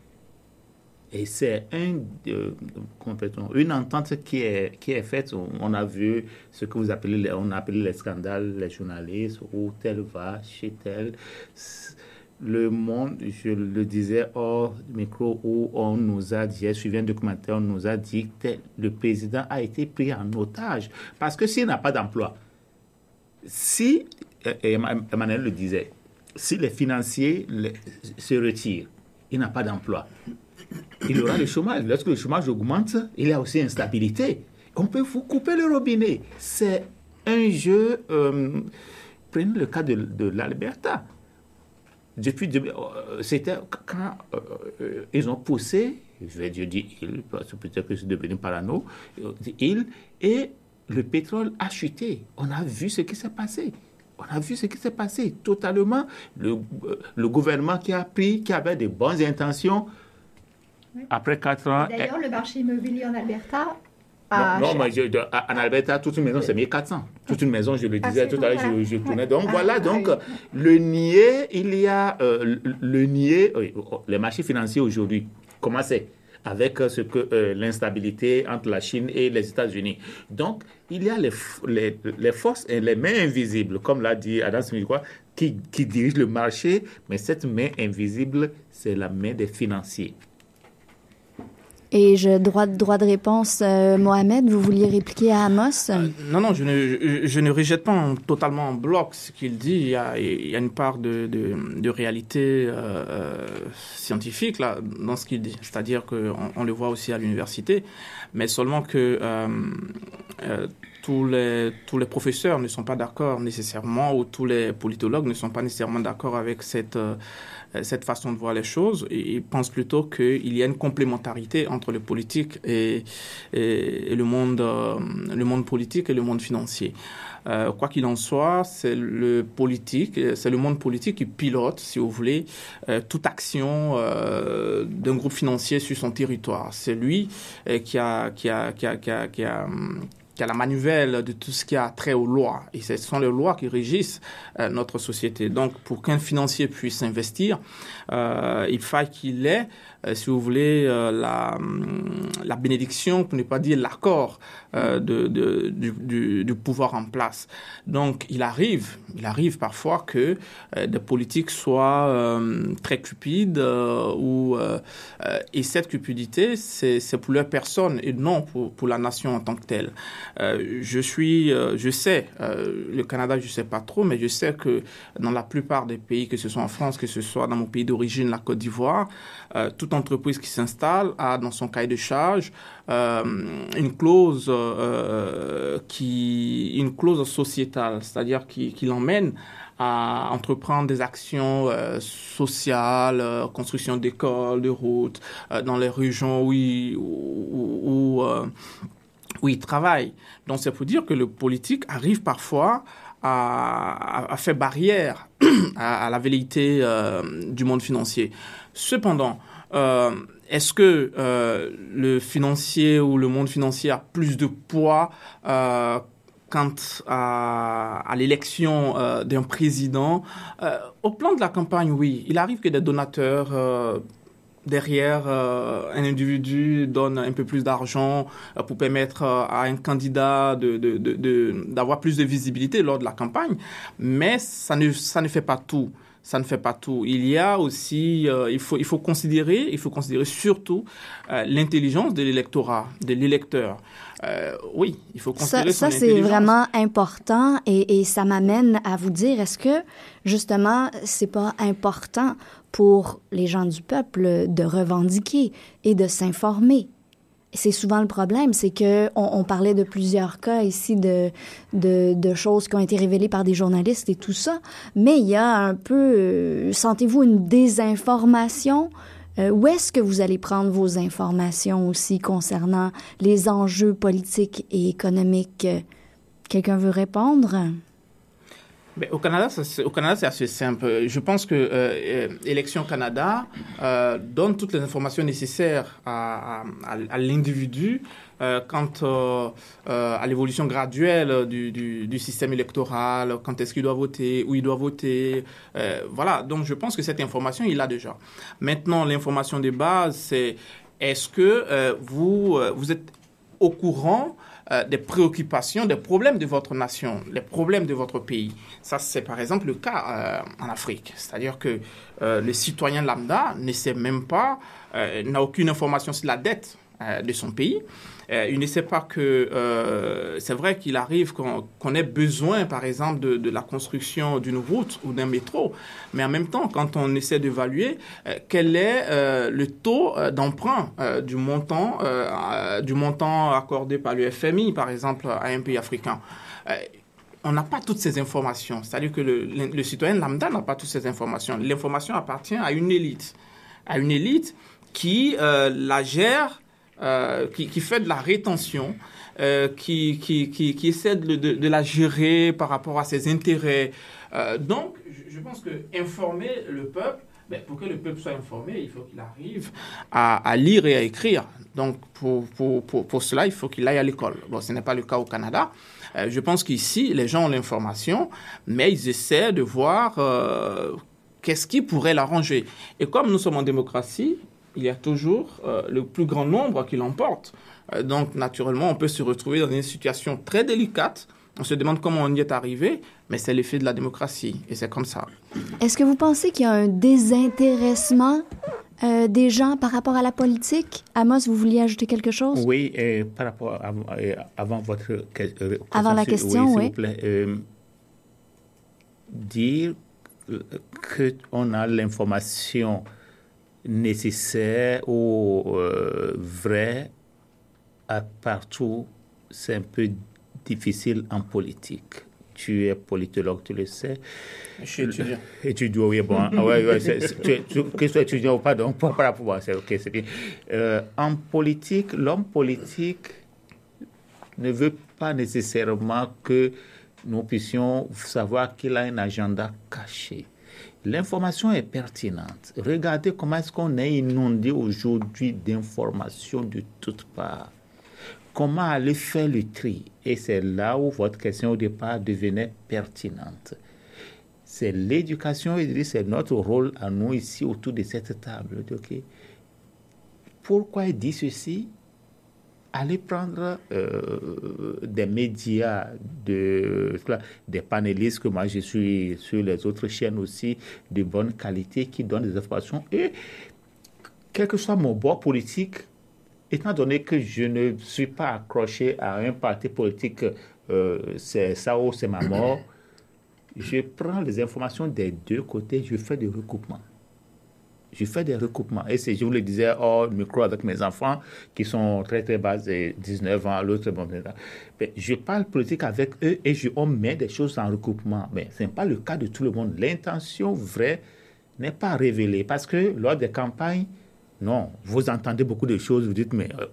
[SPEAKER 2] Et c'est euh, une entente qui est, qui est faite. On a vu ce que vous appelez, a appelé les scandales, les journalistes, où tel va, chez tel. Le monde, je le disais hors micro, où on nous a dit, j'ai suivi un documentaire, on nous a dit que le président a été pris en otage. Parce que s'il n'a pas d'emploi, si, et Emmanuel le disait, si les financiers se retirent, il n'a pas d'emploi il y aura le chômage. Lorsque le chômage augmente, il y a aussi instabilité. On peut vous couper le robinet. C'est un jeu. Euh, prenez le cas de, l'Alberta. Depuis, euh, c'était quand euh, ils ont poussé, je vais dire il, parce que peut-être que c'est devenu parano, il, et le pétrole a chuté. On a vu ce qui s'est passé. On a vu ce qui s'est passé totalement. Le, le, gouvernement qui a pris, qui avait de bonnes intentions, après quatre ans.
[SPEAKER 4] D'ailleurs, le marché immobilier en Alberta
[SPEAKER 2] non, mais en Alberta, toute une maison, c'est 1400. Toute une maison, je le disais tout à l'heure, je, tournais. Donc ah, voilà, donc le nier, il y a euh, le nier, les marchés financiers aujourd'hui, comment c'est? Avec ce que euh, l'instabilité entre la Chine et les États-Unis. Donc, il y a les, les, les, forces et les mains invisibles, comme l'a dit Adam Smith, qui, qui dirigent le marché, mais cette main invisible, c'est la main des financiers.
[SPEAKER 1] Et je droit, droit de réponse, euh, Mohamed, vous vouliez répliquer à Amos? Euh,
[SPEAKER 3] Non, non, je ne, je, ne rejette pas totalement en bloc ce qu'il dit. Il y, a, il y a, une part de, de, de réalité euh, scientifique là, dans ce qu'il dit. C'est-à-dire qu'on on le voit aussi à l'université, mais seulement que tous les, tous les professeurs ne sont pas d'accord nécessairement, ou tous les politologues ne sont pas nécessairement d'accord avec cette euh, cette façon de voir les choses. Ils pensent plutôt qu'il y a une complémentarité entre le politique et, et, le, monde, euh, le monde politique et le monde financier. Euh, quoi qu'il en soit, c'est le politique, c'est le monde politique qui pilote, si vous voulez, toute action d'un groupe financier sur son territoire. C'est lui qui a, qui a, qui a, qui a, qui a qui a la manivelle de tout ce qui a trait aux lois. Et ce sont les lois qui régissent euh, notre société. Donc, pour qu'un financier puisse investir, euh, il faut qu'il ait euh, si vous voulez, la, hum, la, bénédiction, pour ne pas dire l'accord de, du, du, pouvoir en place. Donc, il arrive, il arrive parfois que des politiques soient très cupides ou et cette cupidité, c'est pour leur personne et non pour, pour la nation en tant que telle. Je suis, je sais, le Canada, je sais pas trop, mais je sais que dans la plupart des pays, que ce soit en France, que ce soit dans mon pays d'origine, la Côte d'Ivoire, tout entreprise qui s'installe a dans son cahier de charge euh, une clause euh, qui une clause sociétale, c'est-à-dire qui, l'emmène à entreprendre des actions euh, sociales, construction d'écoles, de routes, dans les régions où, il travaille. Donc c'est pour dire que le politique arrive parfois à, à, faire barrière à, à la velléité du monde financier. Cependant, euh, est-ce que euh, le financier ou le monde financier a plus de poids euh, quant à, à l'élection d'un président? Au plan de la campagne, oui. Il arrive que des donateurs derrière un individu donne un peu plus d'argent pour permettre à un candidat de, d'avoir plus de visibilité lors de la campagne, mais ça ne, ça ne fait pas tout ça ne fait pas tout. Il y a aussi, euh, il, faut, il faut considérer, il faut considérer surtout euh, l'intelligence de l'électorat, de l'électeur. Euh, oui, il faut considérer
[SPEAKER 1] ça. Ça, c'est vraiment important et, et ça m'amène à vous dire, est-ce que justement, c'est pas important pour les gens du peuple de revendiquer et de s'informer? c'est souvent le problème, c'est que on, parlait de plusieurs cas ici de, de, de, choses qui ont été révélées par des journalistes et tout ça, mais il y a un peu, euh, sentez-vous une désinformation? Euh, où est-ce que vous allez prendre vos informations aussi concernant les enjeux politiques et économiques? Quelqu'un veut répondre?
[SPEAKER 3] Au Canada, au Canada, c'est assez simple. Je pense que euh, euh Canada euh, donne toutes les informations nécessaires à, l'individu euh, quant à l'évolution graduelle du, du, du, système électoral, quand est-ce qu'il doit voter, où il doit voter. voilà, donc je pense que cette information, il l'a déjà. Maintenant, l'information de base, c'est est-ce que vous, vous êtes au courant euh, des préoccupations, des problèmes de votre nation, les problèmes de votre pays. Ça, c'est par exemple le cas euh, en Afrique. C'est-à-dire que euh, le citoyen lambda ne sait même pas, n'a aucune information sur la dette de son pays. Euh, il ne sait pas que euh, c'est vrai qu'il arrive qu'on ait besoin, par exemple, de, la construction d'une route ou d'un métro, mais en même temps, quand on essaie d'évaluer euh, quel est le taux d'emprunt du montant du montant accordé par le FMI, par exemple, à un pays africain on n'a pas toutes ces informations. C'est-à-dire que le, citoyen lambda n'a pas toutes ces informations. L'information appartient à une élite, à une élite qui la gère euh, qui, fait de la rétention, euh, qui, qui, qui, essaie de, la gérer par rapport à ses intérêts. Euh, donc, je, pense que informer le peuple, ben, pour que le peuple soit informé, il faut qu'il arrive à, lire et à écrire. Donc, pour, pour, pour, cela, il faut qu'il aille à l'école. Bon, ce n'est pas le cas au Canada. Je pense qu'ici, les gens ont l'information, mais ils essaient de voir qu'est-ce qui pourrait l'arranger. Et comme nous sommes en démocratie, il y a toujours euh, le plus grand nombre qui l'emporte. Euh, donc, naturellement, on peut se retrouver dans une situation très délicate. On se demande comment on y est arrivé, mais c'est l'effet de la démocratie, et c'est comme ça.
[SPEAKER 1] Est-ce que vous pensez qu'il y a un désintéressement euh, des gens par rapport à la politique? Amos, vous vouliez ajouter quelque chose?
[SPEAKER 2] Oui, par rapport à, avant votre
[SPEAKER 1] avant la question,
[SPEAKER 2] oui. S'il vous plaît, dire qu'on a l'information nécessaire ou euh, vrai à partout, c'est un peu difficile en politique. Tu es politologue, tu le sais.
[SPEAKER 3] Je suis étudiant.
[SPEAKER 2] Étudiant, oui, bon. Ah ouais, ouais, tu, tu, que tu sois étudiant ou pas, donc, par rapport à c'est ok, c'est bien. Euh, en politique, l'homme politique ne veut pas nécessairement que nous puissions savoir qu'il a un agenda caché. L'information est pertinente. Regardez comment est-ce qu'on est inondé aujourd'hui d'informations de toutes parts. Comment aller faire le tri? Et c'est là où votre question au départ devenait pertinente. C'est l'éducation c'est notre rôle à nous ici autour de cette table. Pourquoi il dit ceci? Allez prendre euh, des médias, de, des panélistes que moi je suis sur les autres chaînes aussi, de bonne qualité, qui donnent des informations. Et quel que soit mon bord politique, étant donné que je ne suis pas accroché à un parti politique, euh, c'est ça ou c'est ma mort, je prends les informations des deux côtés, je fais des recoupements je fais des recoupements. Et je vous le disais, hors micro avec mes enfants qui sont très très bas, 19 ans, l'autre, bon, mais je parle politique avec eux et on met des choses en recoupement. Mais ce n'est pas le cas de tout le monde. L'intention vraie n'est pas révélée parce que lors des campagnes, non, vous entendez beaucoup de choses, vous dites, mais euh,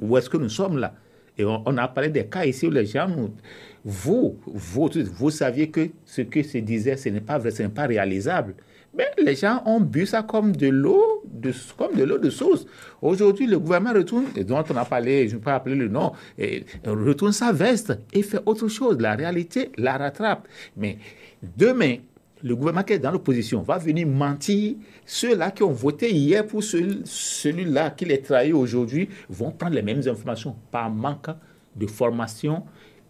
[SPEAKER 2] où est-ce que nous sommes là? Et on, a parlé des cas ici où les gens, vous, vous, vous saviez que ce que se disait, ce n'est pas vrai, ce n'est pas réalisable. Mais les gens ont bu ça comme de l'eau, de, comme de l'eau de source. Aujourd'hui, le gouvernement retourne, et dont on a parlé, je ne peux pas appeler le nom, et retourne sa veste et fait autre chose. La réalité la rattrape. Mais demain, le gouvernement qui est dans l'opposition va venir mentir. Ceux-là qui ont voté hier pour celui-là qui les trahit aujourd'hui vont prendre les mêmes informations par manque de formation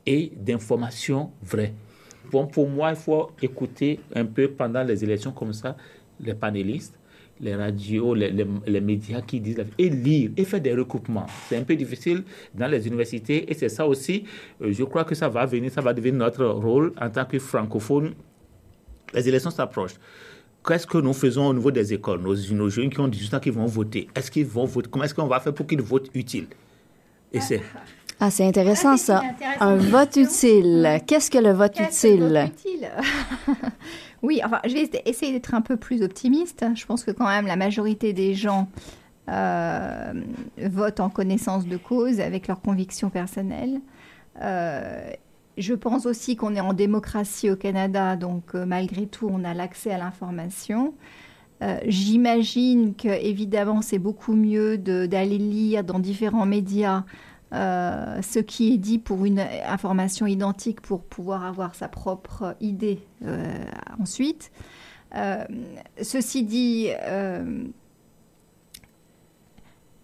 [SPEAKER 2] et d'informations vraies. Bon, pour moi, il faut écouter un peu pendant les élections comme ça les panélistes, les radios, les, les, médias qui disent et lire et faire des recoupements. C'est un peu difficile dans les universités et c'est ça aussi, euh, je crois que ça va venir, ça va devenir notre rôle en tant que francophone. Les élections s'approchent. Qu'est-ce que nous faisons au niveau des écoles? Nos, nos, jeunes qui ont 18 ans qui vont voter, est-ce qu'ils vont voter Comment est-ce qu'on va faire pour qu'ils votent utile? Et c'est
[SPEAKER 1] ah, c'est intéressant ça. Un vote utile. Qu'est-ce que le vote utile?
[SPEAKER 4] oui, enfin, je vais essayer d'être un peu plus optimiste. Je pense que quand même la majorité des gens euh, votent en connaissance de cause avec leurs convictions personnelles. Euh, je pense aussi qu'on est en démocratie au Canada, donc euh, malgré tout, on a l'accès à l'information. J'imagine que évidemment, c'est beaucoup mieux d'aller lire dans différents médias euh, ce qui est dit pour une information identique pour pouvoir avoir sa propre idée euh, ensuite. Euh, ceci dit,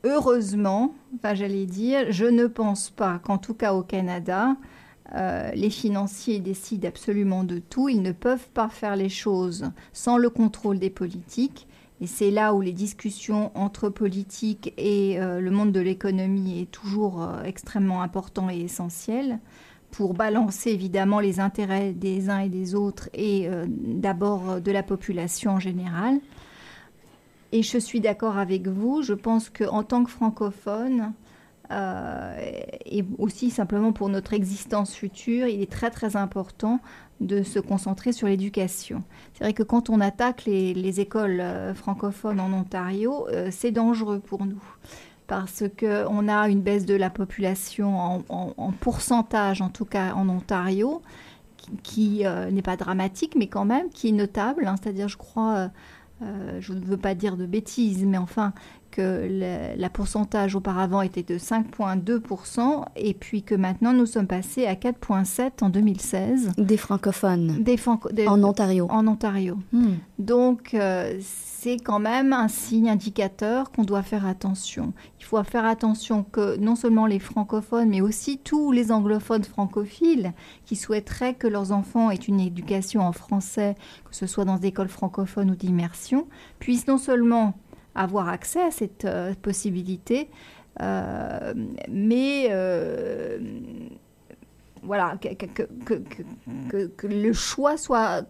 [SPEAKER 4] heureusement, enfin j'allais dire, je ne pense pas qu'en tout cas au Canada, les financiers décident absolument de tout. Ils ne peuvent pas faire les choses sans le contrôle des politiques. Et c'est là où les discussions entre politique et euh, le monde de l'économie est toujours euh, extrêmement important et essentiel pour balancer évidemment les intérêts des uns et des autres et euh, d'abord de la population en général. Et je suis d'accord avec vous, je pense qu'en tant que francophone, et aussi simplement pour notre existence future, il est très très important de se concentrer sur l'éducation. C'est vrai que quand on attaque les, écoles euh, francophones en Ontario, euh, c'est dangereux pour nous parce qu'on a une baisse de la population en, pourcentage, en tout cas en Ontario, qui, euh, n'est pas dramatique, mais quand même qui est notable. Hein. C'est-à-dire, je crois, je ne veux pas dire de bêtises, mais enfin, que la pourcentage auparavant était de 5,2% et puis que maintenant nous sommes passés à 4,7 en 2016.
[SPEAKER 1] Des francophones. Des, en Ontario.
[SPEAKER 4] En Ontario. Hmm. Donc euh, c'est quand même un signe indicateur qu'on doit faire attention. Il faut faire attention que non seulement les francophones, mais aussi tous les anglophones francophiles qui souhaiteraient que leurs enfants aient une éducation en français, que ce soit dans des écoles francophones ou d'immersion, puissent non seulement avoir accès à cette euh, possibilité. Euh, mais euh, voilà, que, le choix soit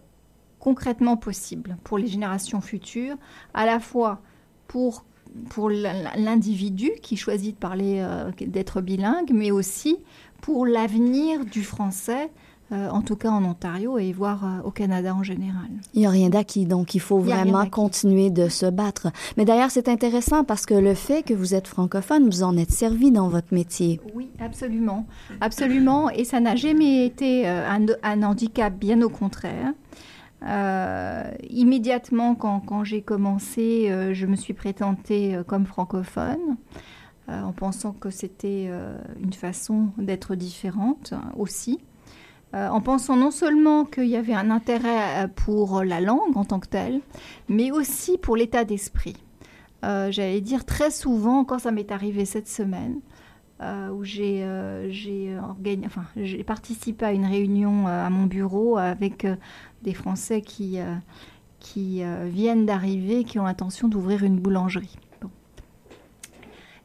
[SPEAKER 4] concrètement possible pour les générations futures, à la fois pour, pour l'individu qui choisit de parler, d'être bilingue, mais aussi pour l'avenir du français euh, en tout cas en Ontario et voire euh, au Canada en général.
[SPEAKER 1] Il n'y a rien d'acquis, donc il faut vraiment continuer de se battre. Mais d'ailleurs, c'est intéressant parce que le fait que vous êtes francophone, vous en êtes servi dans votre métier.
[SPEAKER 4] Oui, absolument. Absolument. Et ça n'a jamais été euh, un, handicap, bien au contraire. immédiatement, quand, quand j'ai commencé, je me suis présentée comme francophone, en pensant que c'était une façon d'être différente aussi. Euh, en pensant non seulement qu'il y avait un intérêt euh, pour la langue en tant que telle, mais aussi pour l'état d'esprit. Euh, j'allais dire très souvent, encore ça m'est arrivé cette semaine, où j'ai participé à une réunion à mon bureau avec des Français qui, qui viennent d'arriver, qui ont l'intention d'ouvrir une boulangerie.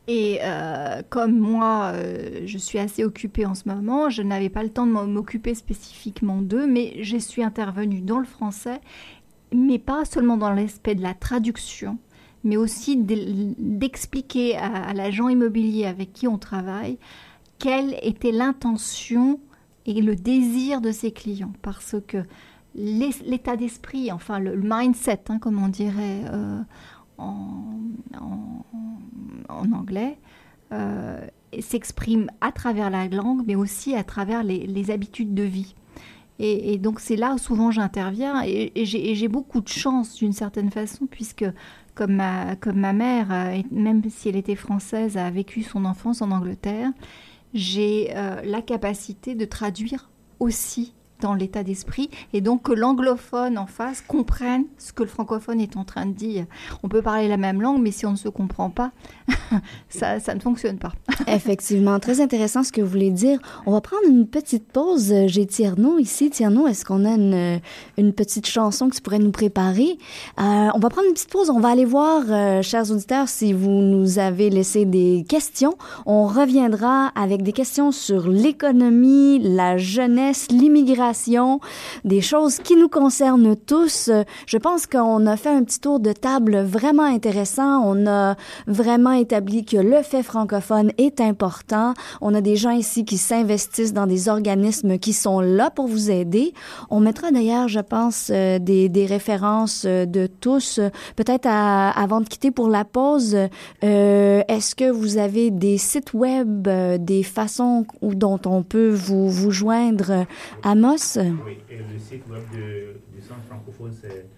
[SPEAKER 4] Et euh, comme moi, euh, je suis assez occupée en ce moment, je n'avais pas le temps de m'occuper spécifiquement d'eux, mais je suis intervenue dans le français, mais pas seulement dans l'aspect de la traduction, mais aussi d'expliquer à, l'agent immobilier avec qui on travaille quelle était l'intention et le désir de ses clients. Parce que l'état d'esprit, enfin le, mindset, hein, comme on dirait euh, en, anglais euh, s'exprime à travers la langue, mais aussi à travers les, habitudes de vie. Et, donc c'est là où souvent j'interviens et, j'ai beaucoup de chance d'une certaine façon puisque comme ma, comme ma mère, euh, même si elle était française, a vécu son enfance en Angleterre, j'ai euh, la capacité de traduire aussi dans l'état d'esprit et donc que l'anglophone en face comprenne ce que le francophone est en train de dire. On peut parler la même langue, mais si on ne se comprend pas, ça, ça ne fonctionne pas.
[SPEAKER 1] Effectivement, très intéressant ce que vous voulez dire. On va prendre une petite pause. J'ai Tierno ici. Tierno, est-ce qu'on a une, petite chanson que tu pourrais nous préparer? Euh, on va prendre une petite pause. On va aller voir, euh, chers auditeurs, si vous nous avez laissé des questions. On reviendra avec des questions sur l'économie, la jeunesse, l'immigration des choses qui nous concernent tous. Je pense qu'on a fait un petit tour de table vraiment intéressant. On a vraiment établi que le fait francophone est important. On a des gens ici qui s'investissent dans des organismes qui sont là pour vous aider. On mettra d'ailleurs, je pense, euh, des, références euh, de tous. Peut-être avant de quitter pour la pause, euh, est-ce que vous avez des sites web, des façons dont on peut vous, vous joindre à moi?
[SPEAKER 2] Oui, et le site web du Centre francophone, c'est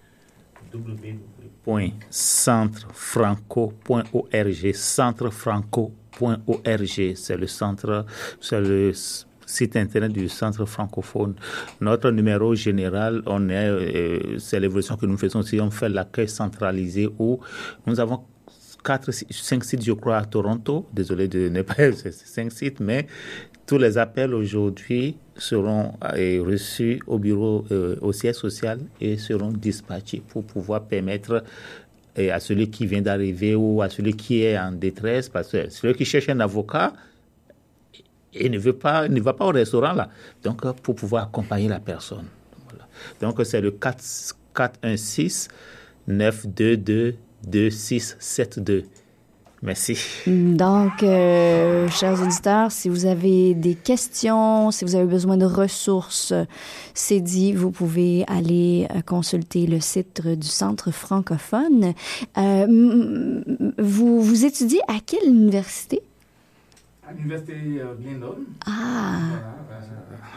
[SPEAKER 2] www.centrefranco.org. Centrefranco.org, c'est le centre, c'est le site internet du centre francophone. Notre numéro général, on est, euh, c'est l'évolution que nous faisons si on fait l'accueil centralisé où nous avons quatre, cinq sites, je crois, à Toronto. Désolé de ne pas cinq sites, mais tous les appels aujourd'hui seront euh, reçus au bureau, euh, au siège social et seront dispatchés pour pouvoir permettre et à celui qui vient d'arriver ou à celui qui est en détresse, parce que celui qui cherche un avocat, il ne veut pas, ne va pas au restaurant là. Donc, euh, pour pouvoir accompagner la personne. Donc, c'est le 4, 416 922 2672. Merci.
[SPEAKER 1] Donc, euh, chers auditeurs, si vous avez des questions, si vous avez besoin de ressources, c'est dit, vous pouvez aller euh, consulter le site du Centre francophone. Euh, vous, vous étudiez à quelle université?
[SPEAKER 3] À l'université Glendon.
[SPEAKER 1] Ah.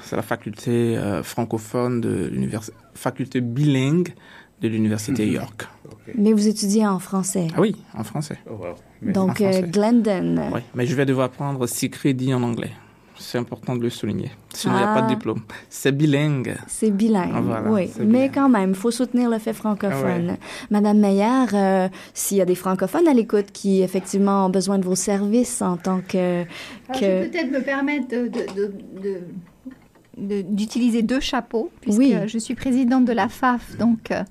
[SPEAKER 3] C'est la faculté francophone de l'université, faculté bilingue de l'université. York.
[SPEAKER 1] Mais vous étudiez en français?
[SPEAKER 3] Ah oui, en français.
[SPEAKER 2] Oh, wow.
[SPEAKER 1] Donc, euh. Glendon.
[SPEAKER 3] Oui, mais je vais devoir prendre six crédits en anglais. C'est important de le souligner. Sinon, il n'y a pas
[SPEAKER 1] Ah.
[SPEAKER 3] de diplôme. C'est bilingue.
[SPEAKER 1] C'est bilingue,
[SPEAKER 3] Ah, voilà,
[SPEAKER 1] oui. Mais quand même, il faut soutenir le fait francophone.
[SPEAKER 3] Ah ouais.
[SPEAKER 1] Madame Meyer, euh, s'il y a des francophones à l'écoute qui, effectivement, ont besoin de vos services en tant que...
[SPEAKER 4] Alors,
[SPEAKER 1] que...
[SPEAKER 4] Je vais peut-être me permettre de- de- de- de- de- d'utiliser deux chapeaux, puisque
[SPEAKER 1] Oui.
[SPEAKER 4] je suis présidente de la FAF, donc euh,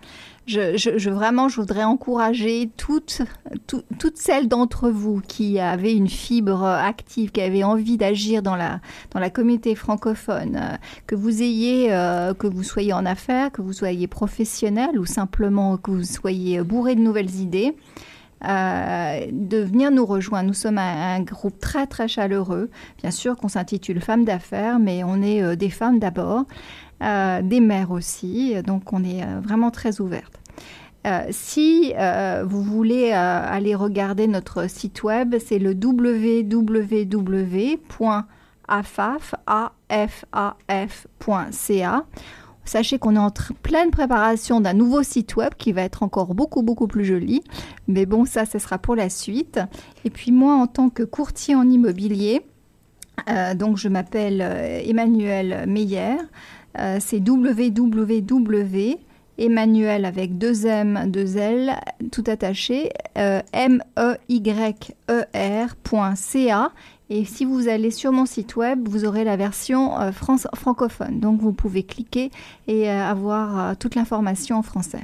[SPEAKER 4] je, je- vraiment, je voudrais encourager toutes, tout- toutes celles d'entre vous qui avaient une fibre active, qui avaient envie d'agir dans la, dans la communauté francophone, euh, que vous ayez, euh, que vous soyez en affaires, que vous soyez professionnel ou simplement que vous soyez bourré de nouvelles idées. euh, de venir nous rejoindre. Nous sommes un, groupe très très chaleureux. Bien sûr qu'on s'intitule Femmes d'affaires, mais on est des femmes d'abord, des mères aussi, donc on est vraiment très ouvertes. Euh, si euh, vous voulez euh, aller regarder notre site web, c'est le www.afaf.ca. Sachez qu'on est en pleine préparation d'un nouveau site web qui va être encore beaucoup beaucoup plus joli. Mais bon, ça, ce sera pour la suite. Et puis moi, en tant que courtier en immobilier, donc je m'appelle Emmanuel Meyer. C'est www. Emmanuel avec deux M, deux L, tout attaché, euh, M-E-Y-E-R.ca. Et si vous allez sur mon site web, vous aurez la version euh, France- francophone. Donc vous pouvez cliquer et euh, avoir euh, toute l'information en français.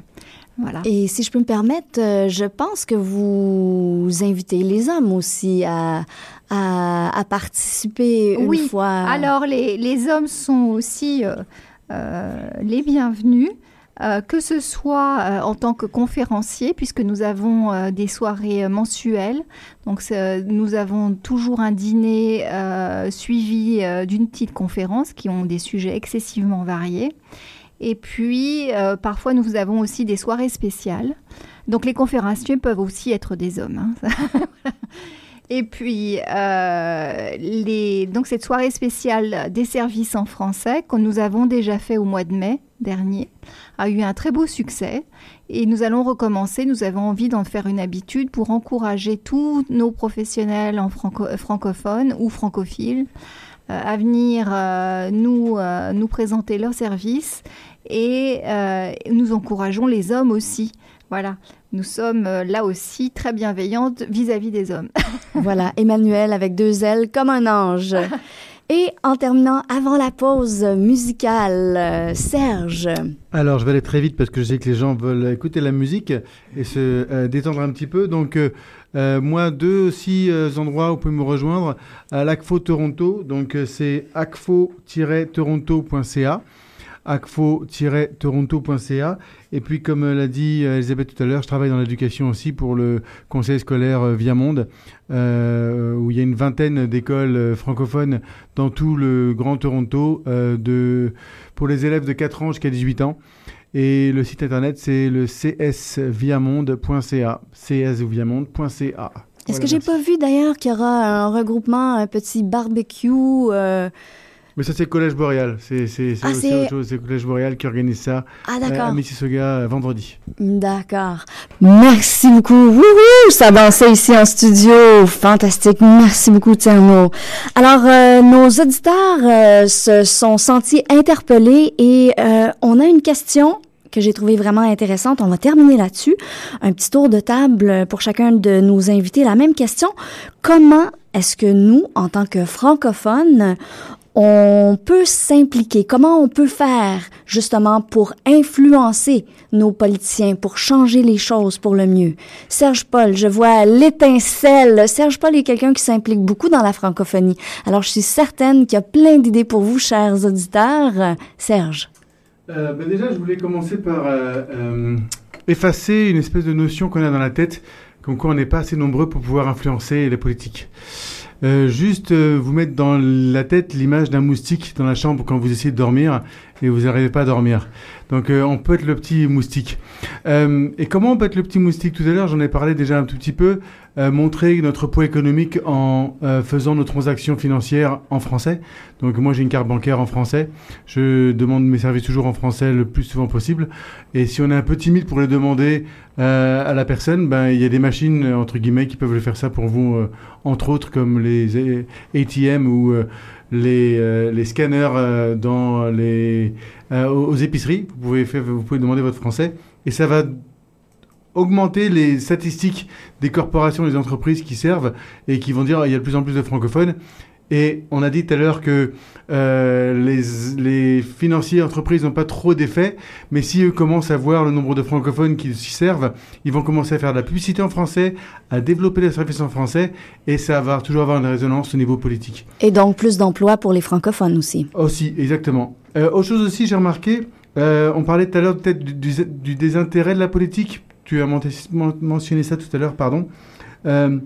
[SPEAKER 4] Voilà.
[SPEAKER 1] Et si je peux me permettre, je pense que vous invitez les hommes aussi à, à, à participer une
[SPEAKER 4] Oui.
[SPEAKER 1] fois.
[SPEAKER 4] Alors, les, les hommes sont aussi euh, les bienvenus, euh, que ce soit euh, en tant que conférencier, puisque nous avons euh, des soirées mensuelles. Donc, nous avons toujours un dîner suivi d'une petite conférence qui ont des sujets excessivement variés. Et puis, parfois, nous avons aussi des soirées spéciales. Donc, les conférenciers peuvent aussi être des hommes. hein. Et puis, les, donc cette soirée spéciale des services en français que nous avons déjà fait au mois de mai dernier a eu un très beau succès et nous allons recommencer. Nous avons envie d'en faire une habitude pour encourager tous nos professionnels en franco francophones ou francophiles euh, à venir euh, nous, euh, nous présenter leurs services et euh, nous encourageons les hommes aussi. Voilà, nous sommes euh, là aussi très bienveillantes vis-à-vis des hommes.
[SPEAKER 1] Voilà, Emmanuel avec deux ailes comme un ange. Et en terminant, avant la pause musicale, euh, Serge.
[SPEAKER 5] Alors, je vais aller très vite parce que je sais que les gens veulent écouter la musique et se euh, détendre un petit peu. Donc, euh, moi, deux aussi euh, endroits où vous pouvez me rejoindre à l'ACFO Toronto. Donc, c'est acfo-toronto.ca acfo-toronto.ca et puis comme l'a dit euh, Elisabeth tout à l'heure, je travaille dans l'éducation aussi pour le conseil scolaire euh, Viamonde euh, où il y a une vingtaine d'écoles euh, francophones dans tout le Grand Toronto euh, de pour les élèves de 4 ans jusqu'à 18 ans. Et le site internet, c'est le csviamonde.ca. csviamonde.ca.
[SPEAKER 1] Est-ce que j'ai pas vu d'ailleurs qu'il y aura un regroupement, un petit barbecue euh,
[SPEAKER 5] Mais ça, c'est Collège Boréal. C'est c'est- c'est
[SPEAKER 1] Ah,
[SPEAKER 5] autre chose. C'est Collège Boréal qui organise ça
[SPEAKER 1] Ah
[SPEAKER 5] euh,
[SPEAKER 1] d'accord.
[SPEAKER 5] à Mississauga euh, vendredi.
[SPEAKER 1] D'accord. Merci beaucoup. Wouhou! Ça dansait ici en studio. Fantastique. Merci beaucoup, Thermo. Alors, euh, nos auditeurs euh, se sont sentis interpellés et euh, on a une question que j'ai trouvée vraiment intéressante. On va terminer là-dessus. Un petit tour de table pour chacun de nos invités. La même question. Comment est-ce que nous, en tant que francophones, on peut s'impliquer, comment on peut faire justement pour influencer nos politiciens, pour changer les choses pour le mieux? Serge Paul, je vois l'étincelle. Serge Paul est quelqu'un qui s'implique beaucoup dans la francophonie. Alors je suis certaine qu'il y a plein d'idées pour vous, chers auditeurs. Serge.
[SPEAKER 5] Euh, ben déjà, je voulais commencer par euh, euh, effacer une espèce de notion qu'on a dans la tête, comme quoi on n'est pas assez nombreux pour pouvoir influencer les politiques. Euh, juste euh, vous mettre dans la tête l'image d'un moustique dans la chambre quand vous essayez de dormir et vous n'arrivez pas à dormir. Donc euh, on peut être le petit moustique. et comment on peut être le petit moustique? Tout à l'heure, j'en ai parlé déjà un tout petit peu. Montrer notre poids économique en faisant nos transactions financières en français. Donc moi j'ai une carte bancaire en français. Je demande mes services toujours en français le plus souvent possible. Et si on est un peu timide pour les demander à la personne, ben il y a des machines entre guillemets qui peuvent le faire ça pour vous, entre autres comme les ATM ou euh, les, euh, les, scanners euh, dans les, aux épiceries. Vous pouvez, faire, vous pouvez demander votre français et ça va augmenter les statistiques des corporations, des entreprises qui servent et qui vont dire il y a de plus en plus de francophones. Et on a dit tout à l'heure que euh, les, les, financiers entreprises n'ont pas trop d'effet, mais si eux commencent à voir le nombre de francophones qui s'y servent, ils vont commencer à faire de la publicité en français, à développer des services en français, et ça va toujours avoir une résonance au niveau politique.
[SPEAKER 1] Et donc plus d'emplois pour les francophones aussi.
[SPEAKER 5] Aussi, exactement. Euh, autre chose aussi, j'ai remarqué, euh, on parlait tout à l'heure peut-être du, du, désintérêt de la politique. Tu as mentionné ça tout à l'heure, pardon. Euh,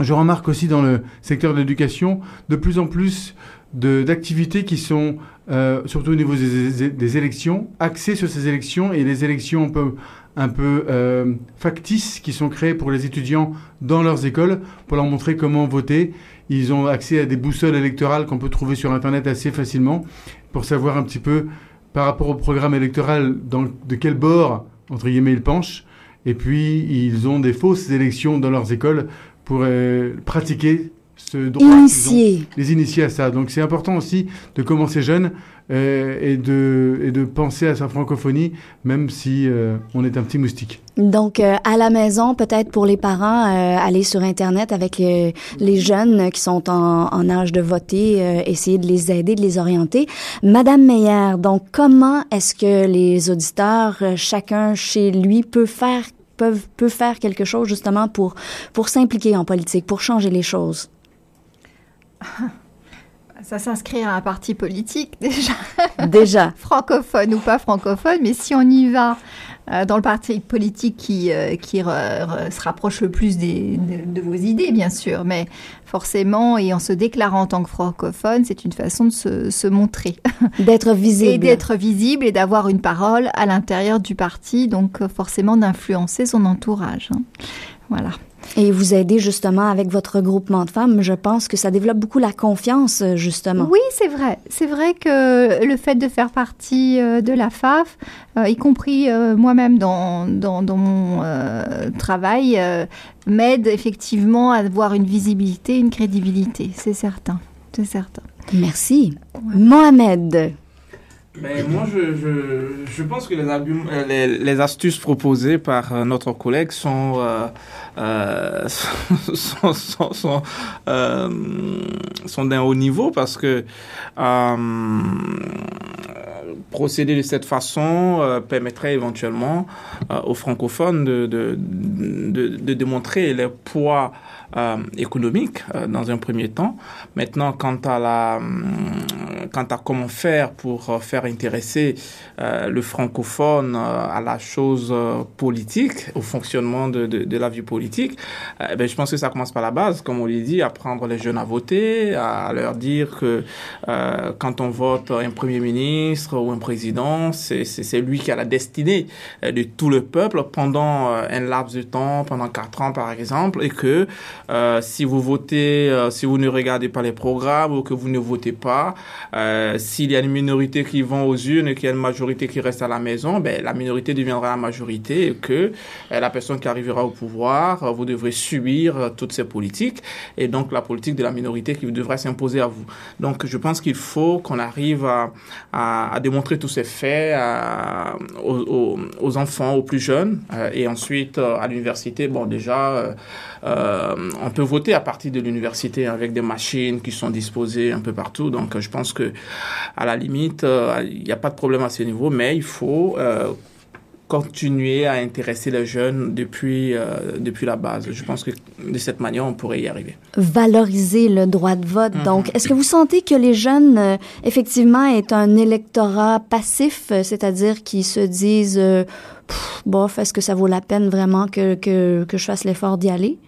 [SPEAKER 5] je remarque aussi dans le secteur de l'éducation de plus en plus d'activités qui sont, euh, surtout au niveau des, élections, axées sur ces élections et les élections un peu, un peu euh, factices qui sont créées pour les étudiants dans leurs écoles pour leur montrer comment voter. Ils ont accès à des boussoles électorales qu'on peut trouver sur Internet assez facilement pour savoir un petit peu par rapport au programme électoral de quel bord, entre guillemets, ils penchent. Et puis, ils ont des fausses élections dans leurs écoles pour euh, pratiquer ce droit.
[SPEAKER 1] Initier.
[SPEAKER 5] les initier à ça. Donc c'est important aussi de commencer jeune euh, et, de, et de penser à sa francophonie, même si euh, on est un petit moustique.
[SPEAKER 1] Donc, à la maison, peut-être pour les parents, aller sur Internet avec les jeunes qui sont en, en âge de voter, essayer de les aider, de les orienter. Madame Meyer, donc comment est-ce que les auditeurs, chacun chez lui, peut faire peuvent, peut faire quelque chose justement pour, pour s'impliquer en politique, pour changer les choses?
[SPEAKER 4] Ça s'inscrit à un parti politique déjà.
[SPEAKER 1] Déjà.
[SPEAKER 4] francophone ou pas francophone, mais si on y va dans le parti politique qui, euh, qui se rapproche le plus des, de, vos idées, bien sûr, mais forcément, et en se déclarant en tant que francophone, c'est une façon de se, se montrer.
[SPEAKER 1] D'être visible.
[SPEAKER 4] Et d'être visible et d'avoir une parole à l'intérieur du parti, donc euh, forcément d'influencer son entourage. Hein. Voilà.
[SPEAKER 1] Et vous aidez justement avec votre regroupement de femmes. Je pense que ça développe beaucoup la confiance, euh, justement.
[SPEAKER 4] Oui, c'est vrai. C'est vrai que le fait de faire partie euh, de la FAF, euh, y compris moi-même dans, dans, mon travail, m'aide effectivement à avoir une visibilité, une crédibilité. C'est certain. C'est certain.
[SPEAKER 1] Merci. Mohamed.
[SPEAKER 3] Mais moi, je, je, je pense que les, les, les, astuces proposées par notre collègue sont, euh, sont, euh, d'un haut niveau parce que euh, procéder de cette façon permettrait éventuellement aux francophones de, de, de, démontrer les poids euh, économique euh, dans un premier temps. Maintenant, quant à la, quant à comment faire pour faire intéresser le francophone à la chose politique, au fonctionnement de, de la vie politique, ben, je pense que ça commence par la base, comme on l'a dit, apprendre les jeunes à voter, à leur dire que quand on vote un premier ministre ou un président, c'est lui qui a la destinée de tout le peuple pendant un laps de temps, pendant quatre ans par exemple, et que euh, si vous votez, euh, si vous ne regardez pas les programmes ou que vous ne votez pas, euh, s'il y a une minorité qui vont aux urnes et qu'il y a une majorité qui reste à la maison, ben, la minorité deviendra la majorité et que la personne qui arrivera au pouvoir, vous devrez subir toutes ces politiques et donc la politique de la minorité qui devrait s'imposer à vous. Donc je pense qu'il faut qu'on arrive à, démontrer que tout s'est fait aux, enfants, aux plus jeunes, et ensuite à l'université. Bon, déjà, on peut voter à partir de l'université avec des machines qui sont disposées un peu partout. Donc, je pense que à la limite, il n'y a pas de problème à ce niveau, mais il faut continuer à intéresser les jeunes depuis, euh, depuis la base. Je pense que de cette manière, on pourrait y arriver.
[SPEAKER 1] Valoriser le droit de vote. Mhm. Donc, est-ce que vous sentez que les jeunes, euh, effectivement, est un électorat passif, euh, c'est-à-dire qui se disent, bof, est-ce que ça vaut la peine vraiment que, que, que je fasse l'effort d'y aller?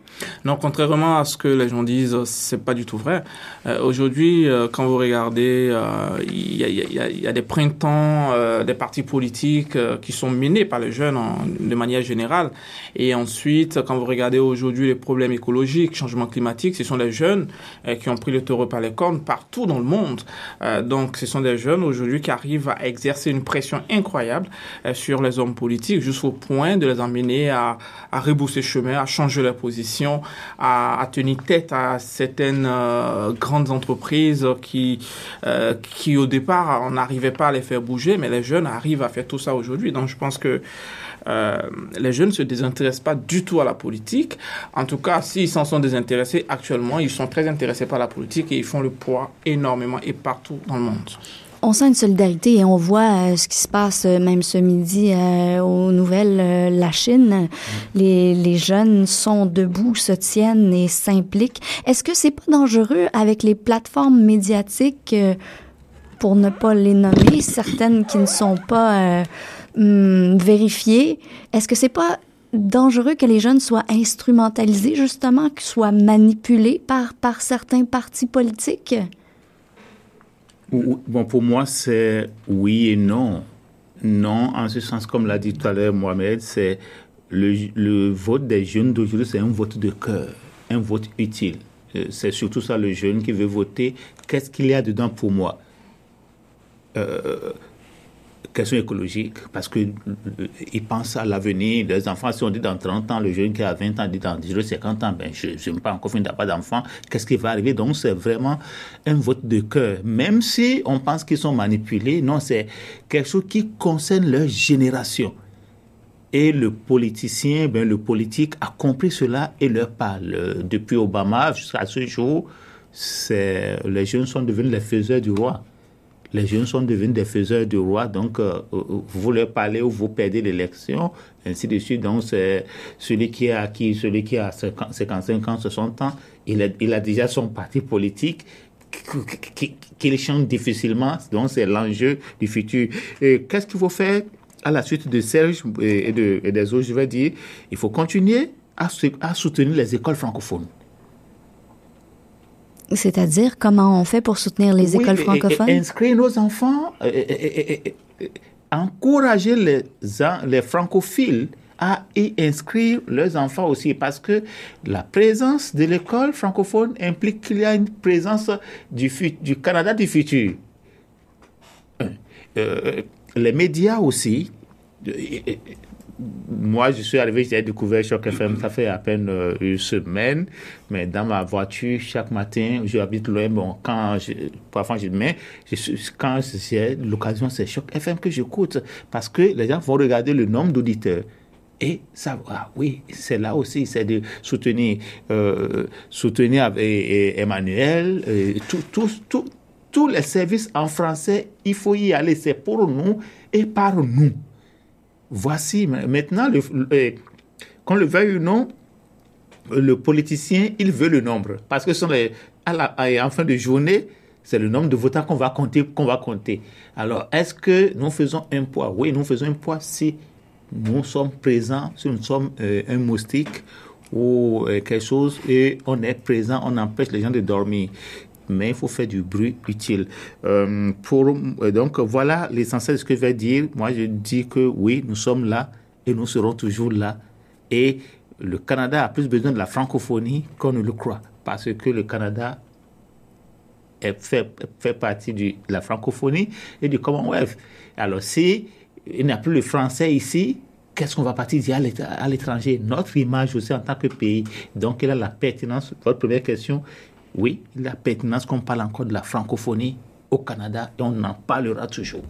[SPEAKER 3] Non, contrairement à ce que les gens disent, c'est pas du tout vrai. Euh, aujourd'hui, euh, quand vous regardez, euh, il y, a, des printemps, des partis politiques qui sont menés par les jeunes de manière générale. Et ensuite, quand vous regardez aujourd'hui les problèmes écologiques, changement climatique, ce sont les jeunes qui ont pris le taureau par les cornes partout dans le monde. donc, ce sont des jeunes aujourd'hui qui arrivent à exercer une pression incroyable sur les hommes politiques jusqu'au point de les emmener à, à rebousser chemin, à changer leur position à, à tenir tête à certaines euh, grandes entreprises qui, euh, qui au départ, on n'arrivait pas à les faire bouger, mais les jeunes arrivent à faire tout ça aujourd'hui. Donc je pense que euh, les jeunes ne se désintéressent pas du tout à la politique. En tout cas, s'ils s'en sont désintéressés actuellement, ils sont très intéressés par la politique et ils font le poids énormément et partout dans le monde
[SPEAKER 1] on sent une solidarité et on voit euh, ce qui se passe euh, même ce midi euh, aux nouvelles, la Chine. Les, les, jeunes sont debout, se tiennent et s'impliquent. Est-ce que c'est pas dangereux avec les plateformes médiatiques, pour ne pas les nommer, certaines qui ne sont pas hum, vérifiées? Est-ce que c'est pas dangereux que les jeunes soient instrumentalisés, justement, qu'ils soient manipulés par, par certains partis politiques?
[SPEAKER 2] Bon, pour moi, c'est oui et non. Non, en ce sens, comme l'a dit tout à l'heure Mohamed, c'est le, le, vote des jeunes d'aujourd'hui, c'est un vote de cœur, un vote utile. Euh, c'est surtout ça le jeune qui veut voter. Qu'est-ce qu'il y a dedans pour moi? Euh, question écologique, parce qu'ils euh, pensent à l'avenir. Les enfants, si on dit dans 30 ans, le jeune qui a 20 ans dit dans 10, 50 ans, ben, je n'ai pas encore fini d'avoir d'enfants, qu'est-ce qui va arriver? Donc, c'est vraiment un vote de cœur. Même si on pense qu'ils sont manipulés, non, c'est quelque chose qui concerne leur génération. Et le politicien, ben, le politique a compris cela et leur parle. Depuis Obama jusqu'à ce jour, les jeunes sont devenus les faiseurs du roi les jeunes sont devenus des faiseurs de roi, donc euh, euh, vous leur parlez ou vous perdez l'élection, ainsi de suite. Donc c'est celui qui a acquis, celui qui a 55 ans, 60 ans, il a, déjà son parti politique qu'il chante difficilement, donc c'est l'enjeu du futur. Qu'est-ce qu'il faut faire à la suite de Serge et, de, et des autres, je vais dire, il faut continuer à soutenir les écoles francophones.
[SPEAKER 1] C'est-à-dire, comment on fait pour soutenir les écoles francophones?
[SPEAKER 2] inscrire nos enfants, encourager les, les francophiles à y inscrire leurs enfants aussi, parce que la présence de l'école francophone implique qu'il y a une présence du, du Canada du futur. Euh, les médias aussi, moi, je suis arrivé, j'ai découvert Choc FM, ça fait à peine euh, une semaine, mais dans ma voiture, chaque matin, j'habite loin, bon, quand je, parfois je, je, quand j'ai l'occasion, c'est Choc FM que j'écoute, parce que les gens vont regarder le nombre d'auditeurs. Et ça, oui, c'est là aussi, c'est de soutenir, euh, soutenir Emmanuel, tous les services en français, il faut y aller, c'est pour nous et par nous. Voici maintenant, le, qu'on le veuille ou non, le politicien, il veut le nombre. Parce que sont les, à la, en fin de journée, c'est le nombre de votants qu'on va compter, qu'on va compter. Alors, est-ce que nous faisons un poids? Oui, nous faisons un poids si nous sommes présents, si nous sommes euh, un moustique ou euh, quelque chose et on est présent, on empêche les gens de dormir mais il faut faire du bruit utile. Euh, euh, donc voilà l'essentiel de ce que je vais dire. Moi, je dis que oui, nous sommes là et nous serons toujours là. Et le Canada a plus besoin de la francophonie qu'on ne le croit, parce que le Canada est, fait, fait partie de la francophonie et du Commonwealth. Alors si il n'y a plus le français ici, qu'est-ce qu'on va partir dire à l'étranger? Notre image aussi en tant que pays. Donc, elle a la pertinence? Votre première question, oui, la pertinence qu'on parle encore de la francophonie au Canada et on en parlera toujours.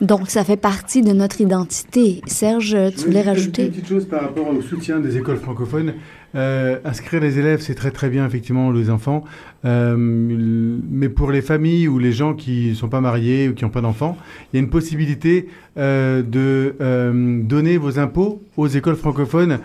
[SPEAKER 1] Donc, ça fait partie de notre identité. Serge, tu voulais rajouter?
[SPEAKER 5] Une petite chose par rapport au soutien des écoles francophones. Euh, inscrire les élèves, c'est très très bien, effectivement, les enfants. Euh, mais pour les familles ou les gens qui ne sont pas mariés ou qui n'ont pas d'enfants, il y a une possibilité euh, de euh, donner vos impôts aux écoles francophones.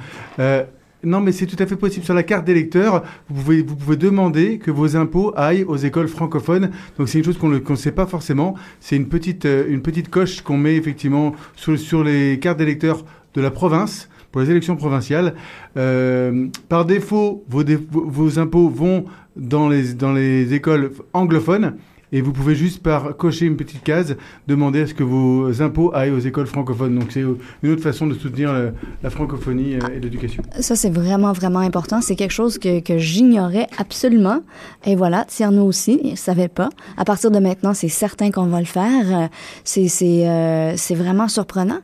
[SPEAKER 5] Non, mais c'est tout à fait possible. Sur la carte d'électeur, vous pouvez, vous pouvez demander que vos impôts aillent aux écoles francophones. Donc c'est une chose qu'on ne sait pas forcément. C'est une petite, euh, une petite coche qu'on met effectivement sur, sur les cartes d'électeurs de la province pour les élections provinciales. Euh, par défaut, vos, dé- vos- vos impôts vont dans les, dans les écoles anglophones. Et vous pouvez juste par cocher une petite case demander à ce que vos impôts aillent aux écoles francophones. Donc c'est une autre façon de soutenir la, francophonie euh, et l'éducation.
[SPEAKER 1] Ça, c'est vraiment, vraiment important. C'est quelque chose que, que j'ignorais absolument. Et voilà, Tierno aussi, il savait pas. À partir de maintenant, c'est certain qu'on va le faire. Euh, C'est, c'est, euh, vraiment surprenant.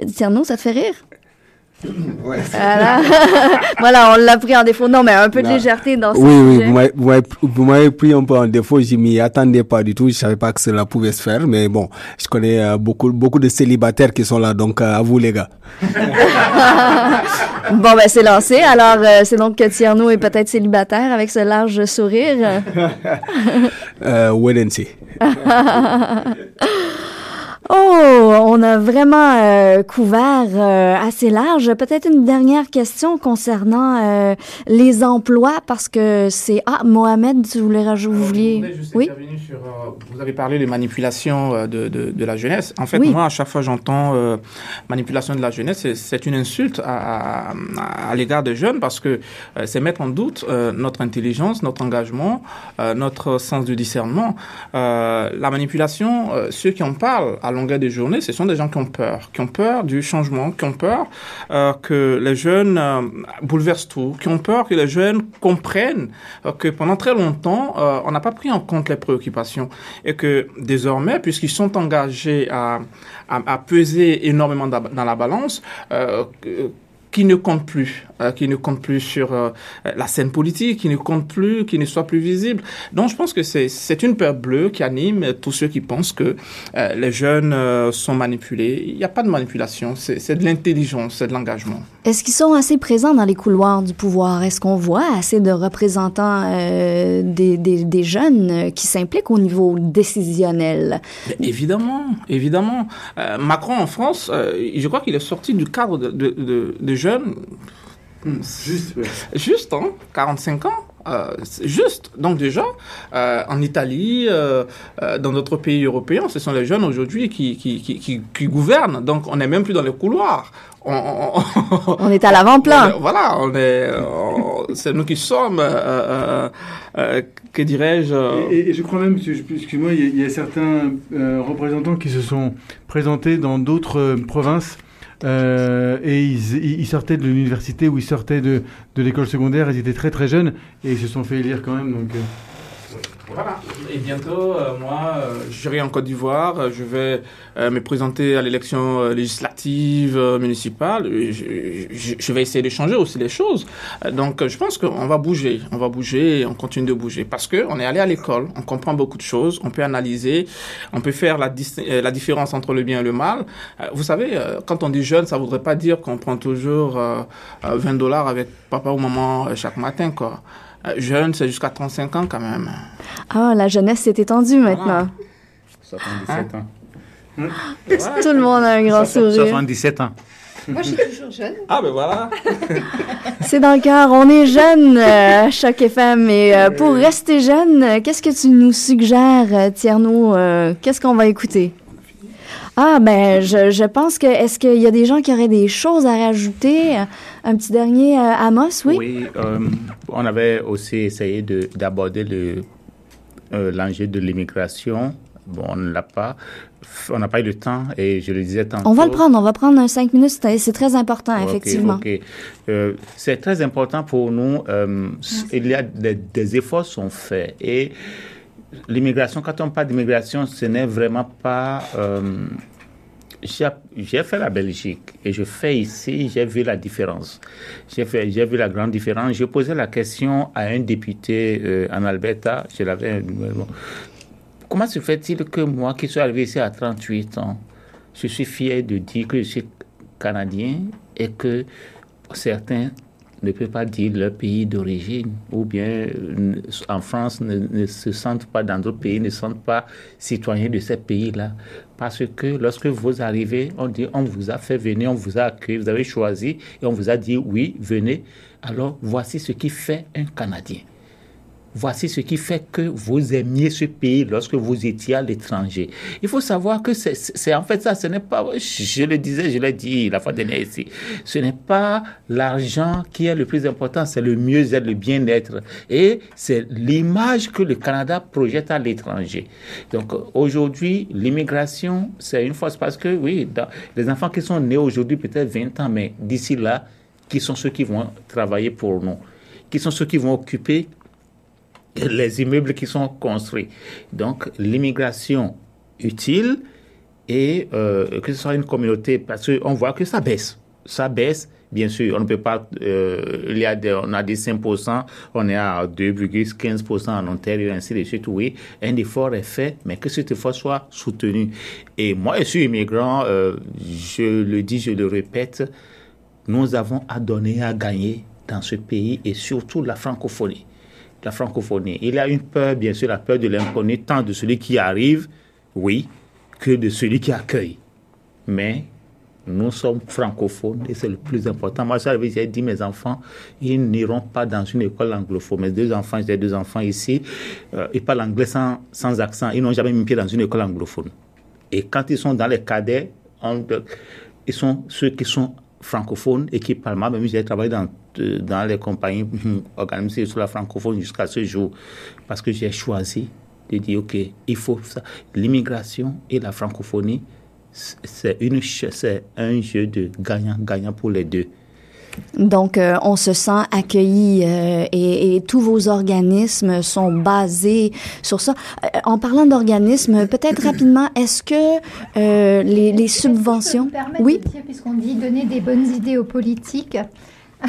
[SPEAKER 1] Euh, Tierno, ça te fait rire?
[SPEAKER 6] Ouais.
[SPEAKER 1] Voilà. voilà, on l'a pris en défaut. Non, mais un peu de légèreté dans ce
[SPEAKER 6] Oui, oui,
[SPEAKER 1] sujet.
[SPEAKER 6] vous m'avez- vous m'avez vous m'avez pris un peu en défaut, je m'y attendais pas du tout, je savais pas que cela pouvait se faire, mais bon, je connais euh, beaucoup, beaucoup de célibataires qui sont là, donc euh, à vous les gars.
[SPEAKER 1] Bon, ben, c'est lancé. Alors, euh, c'est donc que Tierno est peut-être célibataire avec ce large sourire.
[SPEAKER 6] Euh, wait and see.
[SPEAKER 1] Oh, on a vraiment euh, couvert euh, assez large. Peut-être une dernière question concernant euh, les emplois, parce que c'est... Ah, Mohamed, tu voulais rajouter... Vous
[SPEAKER 3] Je
[SPEAKER 1] vouliez... Oui?
[SPEAKER 3] sur, euh, vous avez parlé de manipulation euh, de, de, de la jeunesse. En fait,
[SPEAKER 1] Oui.
[SPEAKER 3] moi, à chaque fois j'entends euh, manipulation de la jeunesse, c'est- une insulte à, à, à l'égard des jeunes parce que euh, c'est mettre en doute euh, notre intelligence, notre engagement, euh, notre sens du discernement. Euh, la manipulation, euh, ceux qui en parlent à longueur de journée, ce sont des gens qui ont peur, qui ont peur du changement, qui ont peur euh, que les jeunes euh, bouleversent tout, qui ont peur que les jeunes comprennent euh, que pendant très longtemps, on n'a pas pris en compte les préoccupations et que désormais, puisqu'ils sont engagés à, peser énormément dans la balance, qui ne compte plus, euh, qui ne compte plus sur euh, la scène politique, qui ne compte plus, qui ne soit plus visible. Donc je pense que c'est une peur bleue qui anime tous ceux qui pensent que euh, les jeunes sont manipulés. Il n'y a pas de manipulation, c'est de l'intelligence, c'est de l'engagement.
[SPEAKER 1] Est-ce qu'ils sont assez présents dans les couloirs du pouvoir? Est-ce qu'on voit assez de représentants des, des, des jeunes qui s'impliquent au niveau décisionnel?
[SPEAKER 3] Mais Évidemment, évidemment. Macron en France, je crois qu'il est sorti du cadre de, de, de- de jeunes
[SPEAKER 5] Juste. ouais.
[SPEAKER 3] juste, hein, 45 ans. Euh, juste. Donc déjà, euh, en Italie, euh, euh, dans d'autres pays européens, ce sont les jeunes aujourd'hui qui, qui, qui, qui, qui gouvernent. Donc on n'est même plus dans les couloirs. On, on- on-
[SPEAKER 1] On est à l'avant-plan.
[SPEAKER 3] voilà, on est, c'est nous qui sommes, euh, euh, euh, que dirais-je,
[SPEAKER 5] Et, et je crois même, que- excuse-moi, il y a- il y, a certains euh, représentants qui se sont présentés dans d'autres provinces euh, et ils, ils- sortaient de l'université ou ils sortaient de, de l'école secondaire, ils étaient très très jeunes et ils se sont fait élire quand même. Donc, euh,
[SPEAKER 3] Voilà. Et bientôt, euh, moi, euh, j'irai en Côte d'Ivoire. euh, je vais euh, me présenter à l'élection euh, législative euh, municipale. Je, je- je vais essayer de changer aussi les choses. Donc, je pense qu'on va bouger. On va bouger et on continue de bouger. Parce que on est allé à l'école, on comprend beaucoup de choses, on peut analyser, on peut faire la, la différence entre le bien et le mal. Vous savez, quand on dit jeune, ça voudrait pas dire qu'on prend toujours euh, euh, 20 dollars avec papa ou maman chaque matin, quoi. Euh, jeune, c'est jusqu'à 35 ans quand même.
[SPEAKER 1] Ah, la jeunesse s'est étendue maintenant.
[SPEAKER 2] 77 ans.
[SPEAKER 1] Tout le monde a un grand sourire.
[SPEAKER 2] 77 ans.
[SPEAKER 4] Moi, je suis toujours jeune.
[SPEAKER 3] Ah ben voilà.
[SPEAKER 1] C'est dans le cœur. On est jeune, euh, Choc FM. Et euh, pour rester jeune, qu'est-ce que tu nous suggères, euh, Tierno? Euh, qu'est-ce qu'on va écouter? Ah, ben, je, je pense que. Est-ce qu'il y a des gens qui auraient des choses à rajouter? Un petit dernier, euh, Amos, oui?
[SPEAKER 2] euh, on avait aussi essayé de- d'aborder le, euh, l'enjeu de l'immigration. Bon, on ne l'a pas. On n'a pas eu le temps et je le disais tantôt.
[SPEAKER 1] On va le prendre. On va prendre un cinq minutes. C'est très important, effectivement.
[SPEAKER 2] ok. Euh, c'est très important pour nous. euh, il y a des, des efforts sont faits et l'immigration. Quand on parle d'immigration, ce n'est vraiment pas. euh, j'ai fait la Belgique et je fais ici, j'ai vu la différence. J'ai vu la grande différence. J'ai posé la question à un député euh, en Alberta, je l'avais. bon, comment se fait-il que moi, qui suis arrivé ici à 38 ans, je suis fier de dire que je suis canadien et que certains ne peuvent pas dire leur pays d'origine, ou bien euh, en France ne, se sentent pas dans d'autres pays, ne se sentent pas citoyens de ces pays-là. Parce que lorsque vous arrivez, on dit on vous a fait venir, on vous a accueilli, vous avez choisi et on vous a dit oui, venez. Alors voici ce qui fait un Canadien. Voici ce qui fait que vous aimiez ce pays lorsque vous étiez à l'étranger. Il faut savoir que c'est en fait ça, ce n'est pas, je le disais, je l'ai dit la fois dernière ici, ce n'est pas l'argent qui est le plus important, c'est le mieux-être, le bien-être. Et c'est l'image que le Canada projette à l'étranger. Donc aujourd'hui, l'immigration, c'est une force parce que oui, les enfants qui sont nés aujourd'hui, peut-être 20 ans, mais d'ici là, qui sont ceux qui vont travailler pour nous, qui sont ceux qui vont occuper les immeubles qui sont construits. Donc l'immigration utile et euh, que ce soit une communauté, parce qu'on voit que ça baisse. Ça baisse, bien sûr, on ne peut pas, euh, il y a on a des 5%, on est à 2,15% en Ontario, ainsi de suite, oui, un effort est fait, mais que cet effort soit soutenu. Et moi, je suis immigrant, euh, je le dis, je le répète, nous avons à donner, à gagner dans ce pays et surtout la francophonie la francophonie. Il y a une peur, bien sûr, la peur de l'inconnu, tant de celui qui arrive, oui, que de celui qui accueille. Mais nous sommes francophones et c'est le plus important. Moi, j'ai dit mes enfants, ils n'iront pas dans une école anglophone. Mes deux enfants, j'ai deux enfants ici, euh, ils parlent anglais sans, sans accent. Ils n'ont jamais mis pied dans une école anglophone. Et quand ils sont dans les cadets, ils sont ceux qui sont francophones et qui parlent mal. Même j'ai travaillé dans dans les compagnies organisées sur la francophonie jusqu'à ce jour, parce que j'ai choisi de dire, OK, il faut ça. L'immigration et la francophonie, c'est un jeu de gagnant-gagnant pour les deux.
[SPEAKER 1] Donc, euh, on se sent accueilli euh, et, et, tous vos organismes sont basés sur ça. Euh, en parlant d'organismes, peut-être rapidement, est-ce que les, les subventions...
[SPEAKER 4] oui. Puisqu'on dit donner des bonnes idées aux politiques,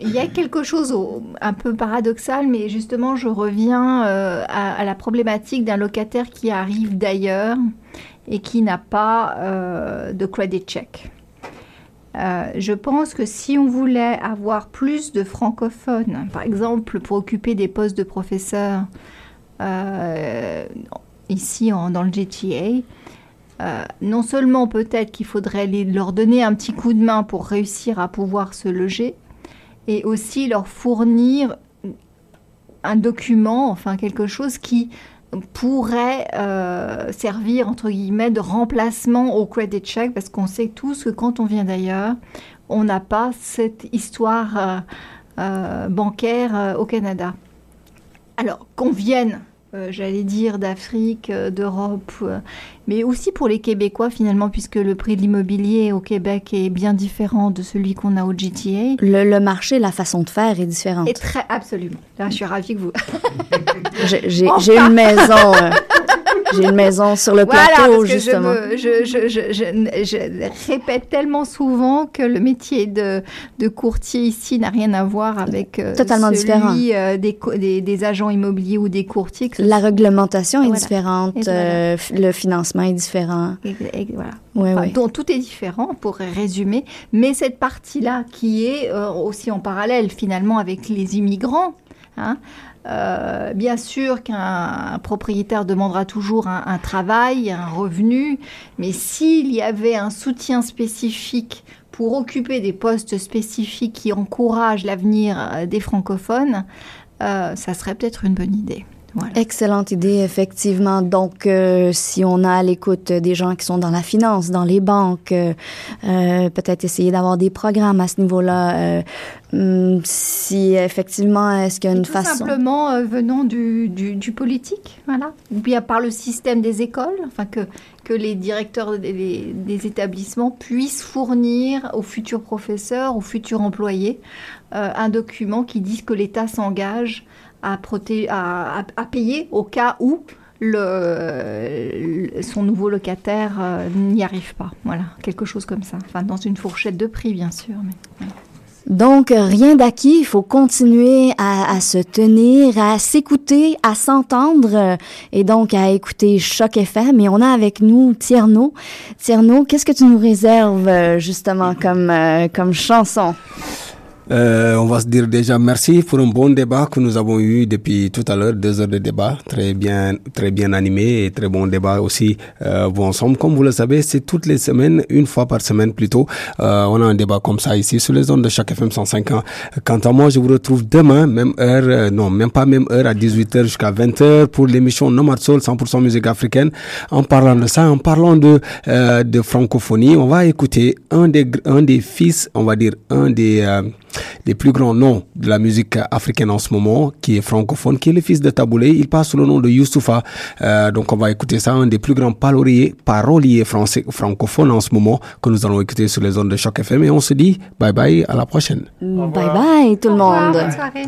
[SPEAKER 4] il y a quelque chose un peu paradoxal, mais justement, je reviens à, la problématique d'un locataire qui arrive d'ailleurs et qui n'a pas de credit check. Je pense que si on voulait avoir plus de francophones, par exemple pour occuper des postes de professeurs ici dans le GTA, euh, non seulement peut-être qu'il faudrait leur donner un petit coup de main pour réussir à pouvoir se loger, et aussi leur fournir un document, enfin quelque chose qui pourrait euh, servir entre guillemets de remplacement au credit check, parce qu'on sait tous que quand on vient d'ailleurs, on n'a pas cette histoire euh, bancaire au Canada. Alors qu'on vienne euh, j'allais dire, d'Afrique, euh, d'Europe, euh, mais aussi pour les Québécois finalement, puisque le prix de l'immobilier au Québec est bien différent de celui qu'on a au GTA.
[SPEAKER 1] Le, marché, la façon de faire est différente.
[SPEAKER 4] Et très, absolument. Là, je suis ravie que vous...
[SPEAKER 1] J'ai une maison... J'ai une maison sur le plateau, justement.
[SPEAKER 4] Je, je, je, je, répète tellement souvent que le métier de, de courtier ici n'a rien à voir avec euh,
[SPEAKER 1] Totalement celui différent.
[SPEAKER 4] Euh, des, des, des, agents immobiliers ou des courtiers.
[SPEAKER 1] La réglementation est différente, euh, le financement est différent.
[SPEAKER 4] Et, voilà. Donc tout est différent pour résumer, mais cette partie-là qui est aussi en parallèle finalement avec les immigrants, hein, euh, bien sûr qu'un propriétaire demandera toujours un, travail, un revenu, mais s'il y avait un soutien spécifique pour occuper des postes spécifiques qui encouragent l'avenir euh, des francophones, euh, ça serait peut-être une bonne idée.
[SPEAKER 1] Excellente idée, effectivement. Donc, euh, si on a à l'écoute des gens qui sont dans la finance, dans les banques, euh, euh peut-être essayer d'avoir des programmes à ce niveau-là. Euh, hmm, si effectivement, est-ce qu'il y a une tout façon...
[SPEAKER 4] simplement venant du, du, du, politique, voilà. Ou bien par le système des écoles, enfin que, que les directeurs des, des établissements puissent fournir aux futurs professeurs, aux futurs employés, un document qui dise que l'État s'engage à, payer au cas où le, son nouveau locataire euh, n'y arrive pas. Voilà, quelque chose comme ça. Enfin, dans une fourchette de prix, bien sûr.
[SPEAKER 1] Donc, rien d'acquis, il faut continuer à, se tenir, à s'écouter, à s'entendre euh, et donc à écouter Choc FM. Et on a avec nous Tierno. Tierno, qu'est-ce que tu nous réserves euh, justement comme, comme chanson?
[SPEAKER 6] Euh, on va se dire déjà merci pour un bon débat que nous avons eu depuis tout à l'heure, deux heures de débat, très bien, très bien animé et très bon débat aussi euh, vous ensemble. Comme vous le savez, c'est toutes les semaines, une fois par semaine plutôt, euh, on a un débat comme ça ici sur les zones de chaque FM 105 ans. Quant à moi, je vous retrouve demain, même heure, euh, non, même pas même heure, à 18h jusqu'à 20h pour l'émission Nomad Soul 100% musique africaine. En parlant de ça, en parlant de euh, de francophonie, on va écouter un des un des fils, on va dire un des les plus grands noms de la musique africaine en ce moment, qui est francophone, qui est le fils de Taboulé. Il passe sous le nom de Youssoufa. Euh, donc on va écouter ça, un des plus grands paroliers, paroliers français, francophones en ce moment, que nous allons écouter sur les zones de Choc FM. Et on se dit bye bye, à la prochaine.
[SPEAKER 1] Bye bye tout le monde.
[SPEAKER 4] Bonne soirée.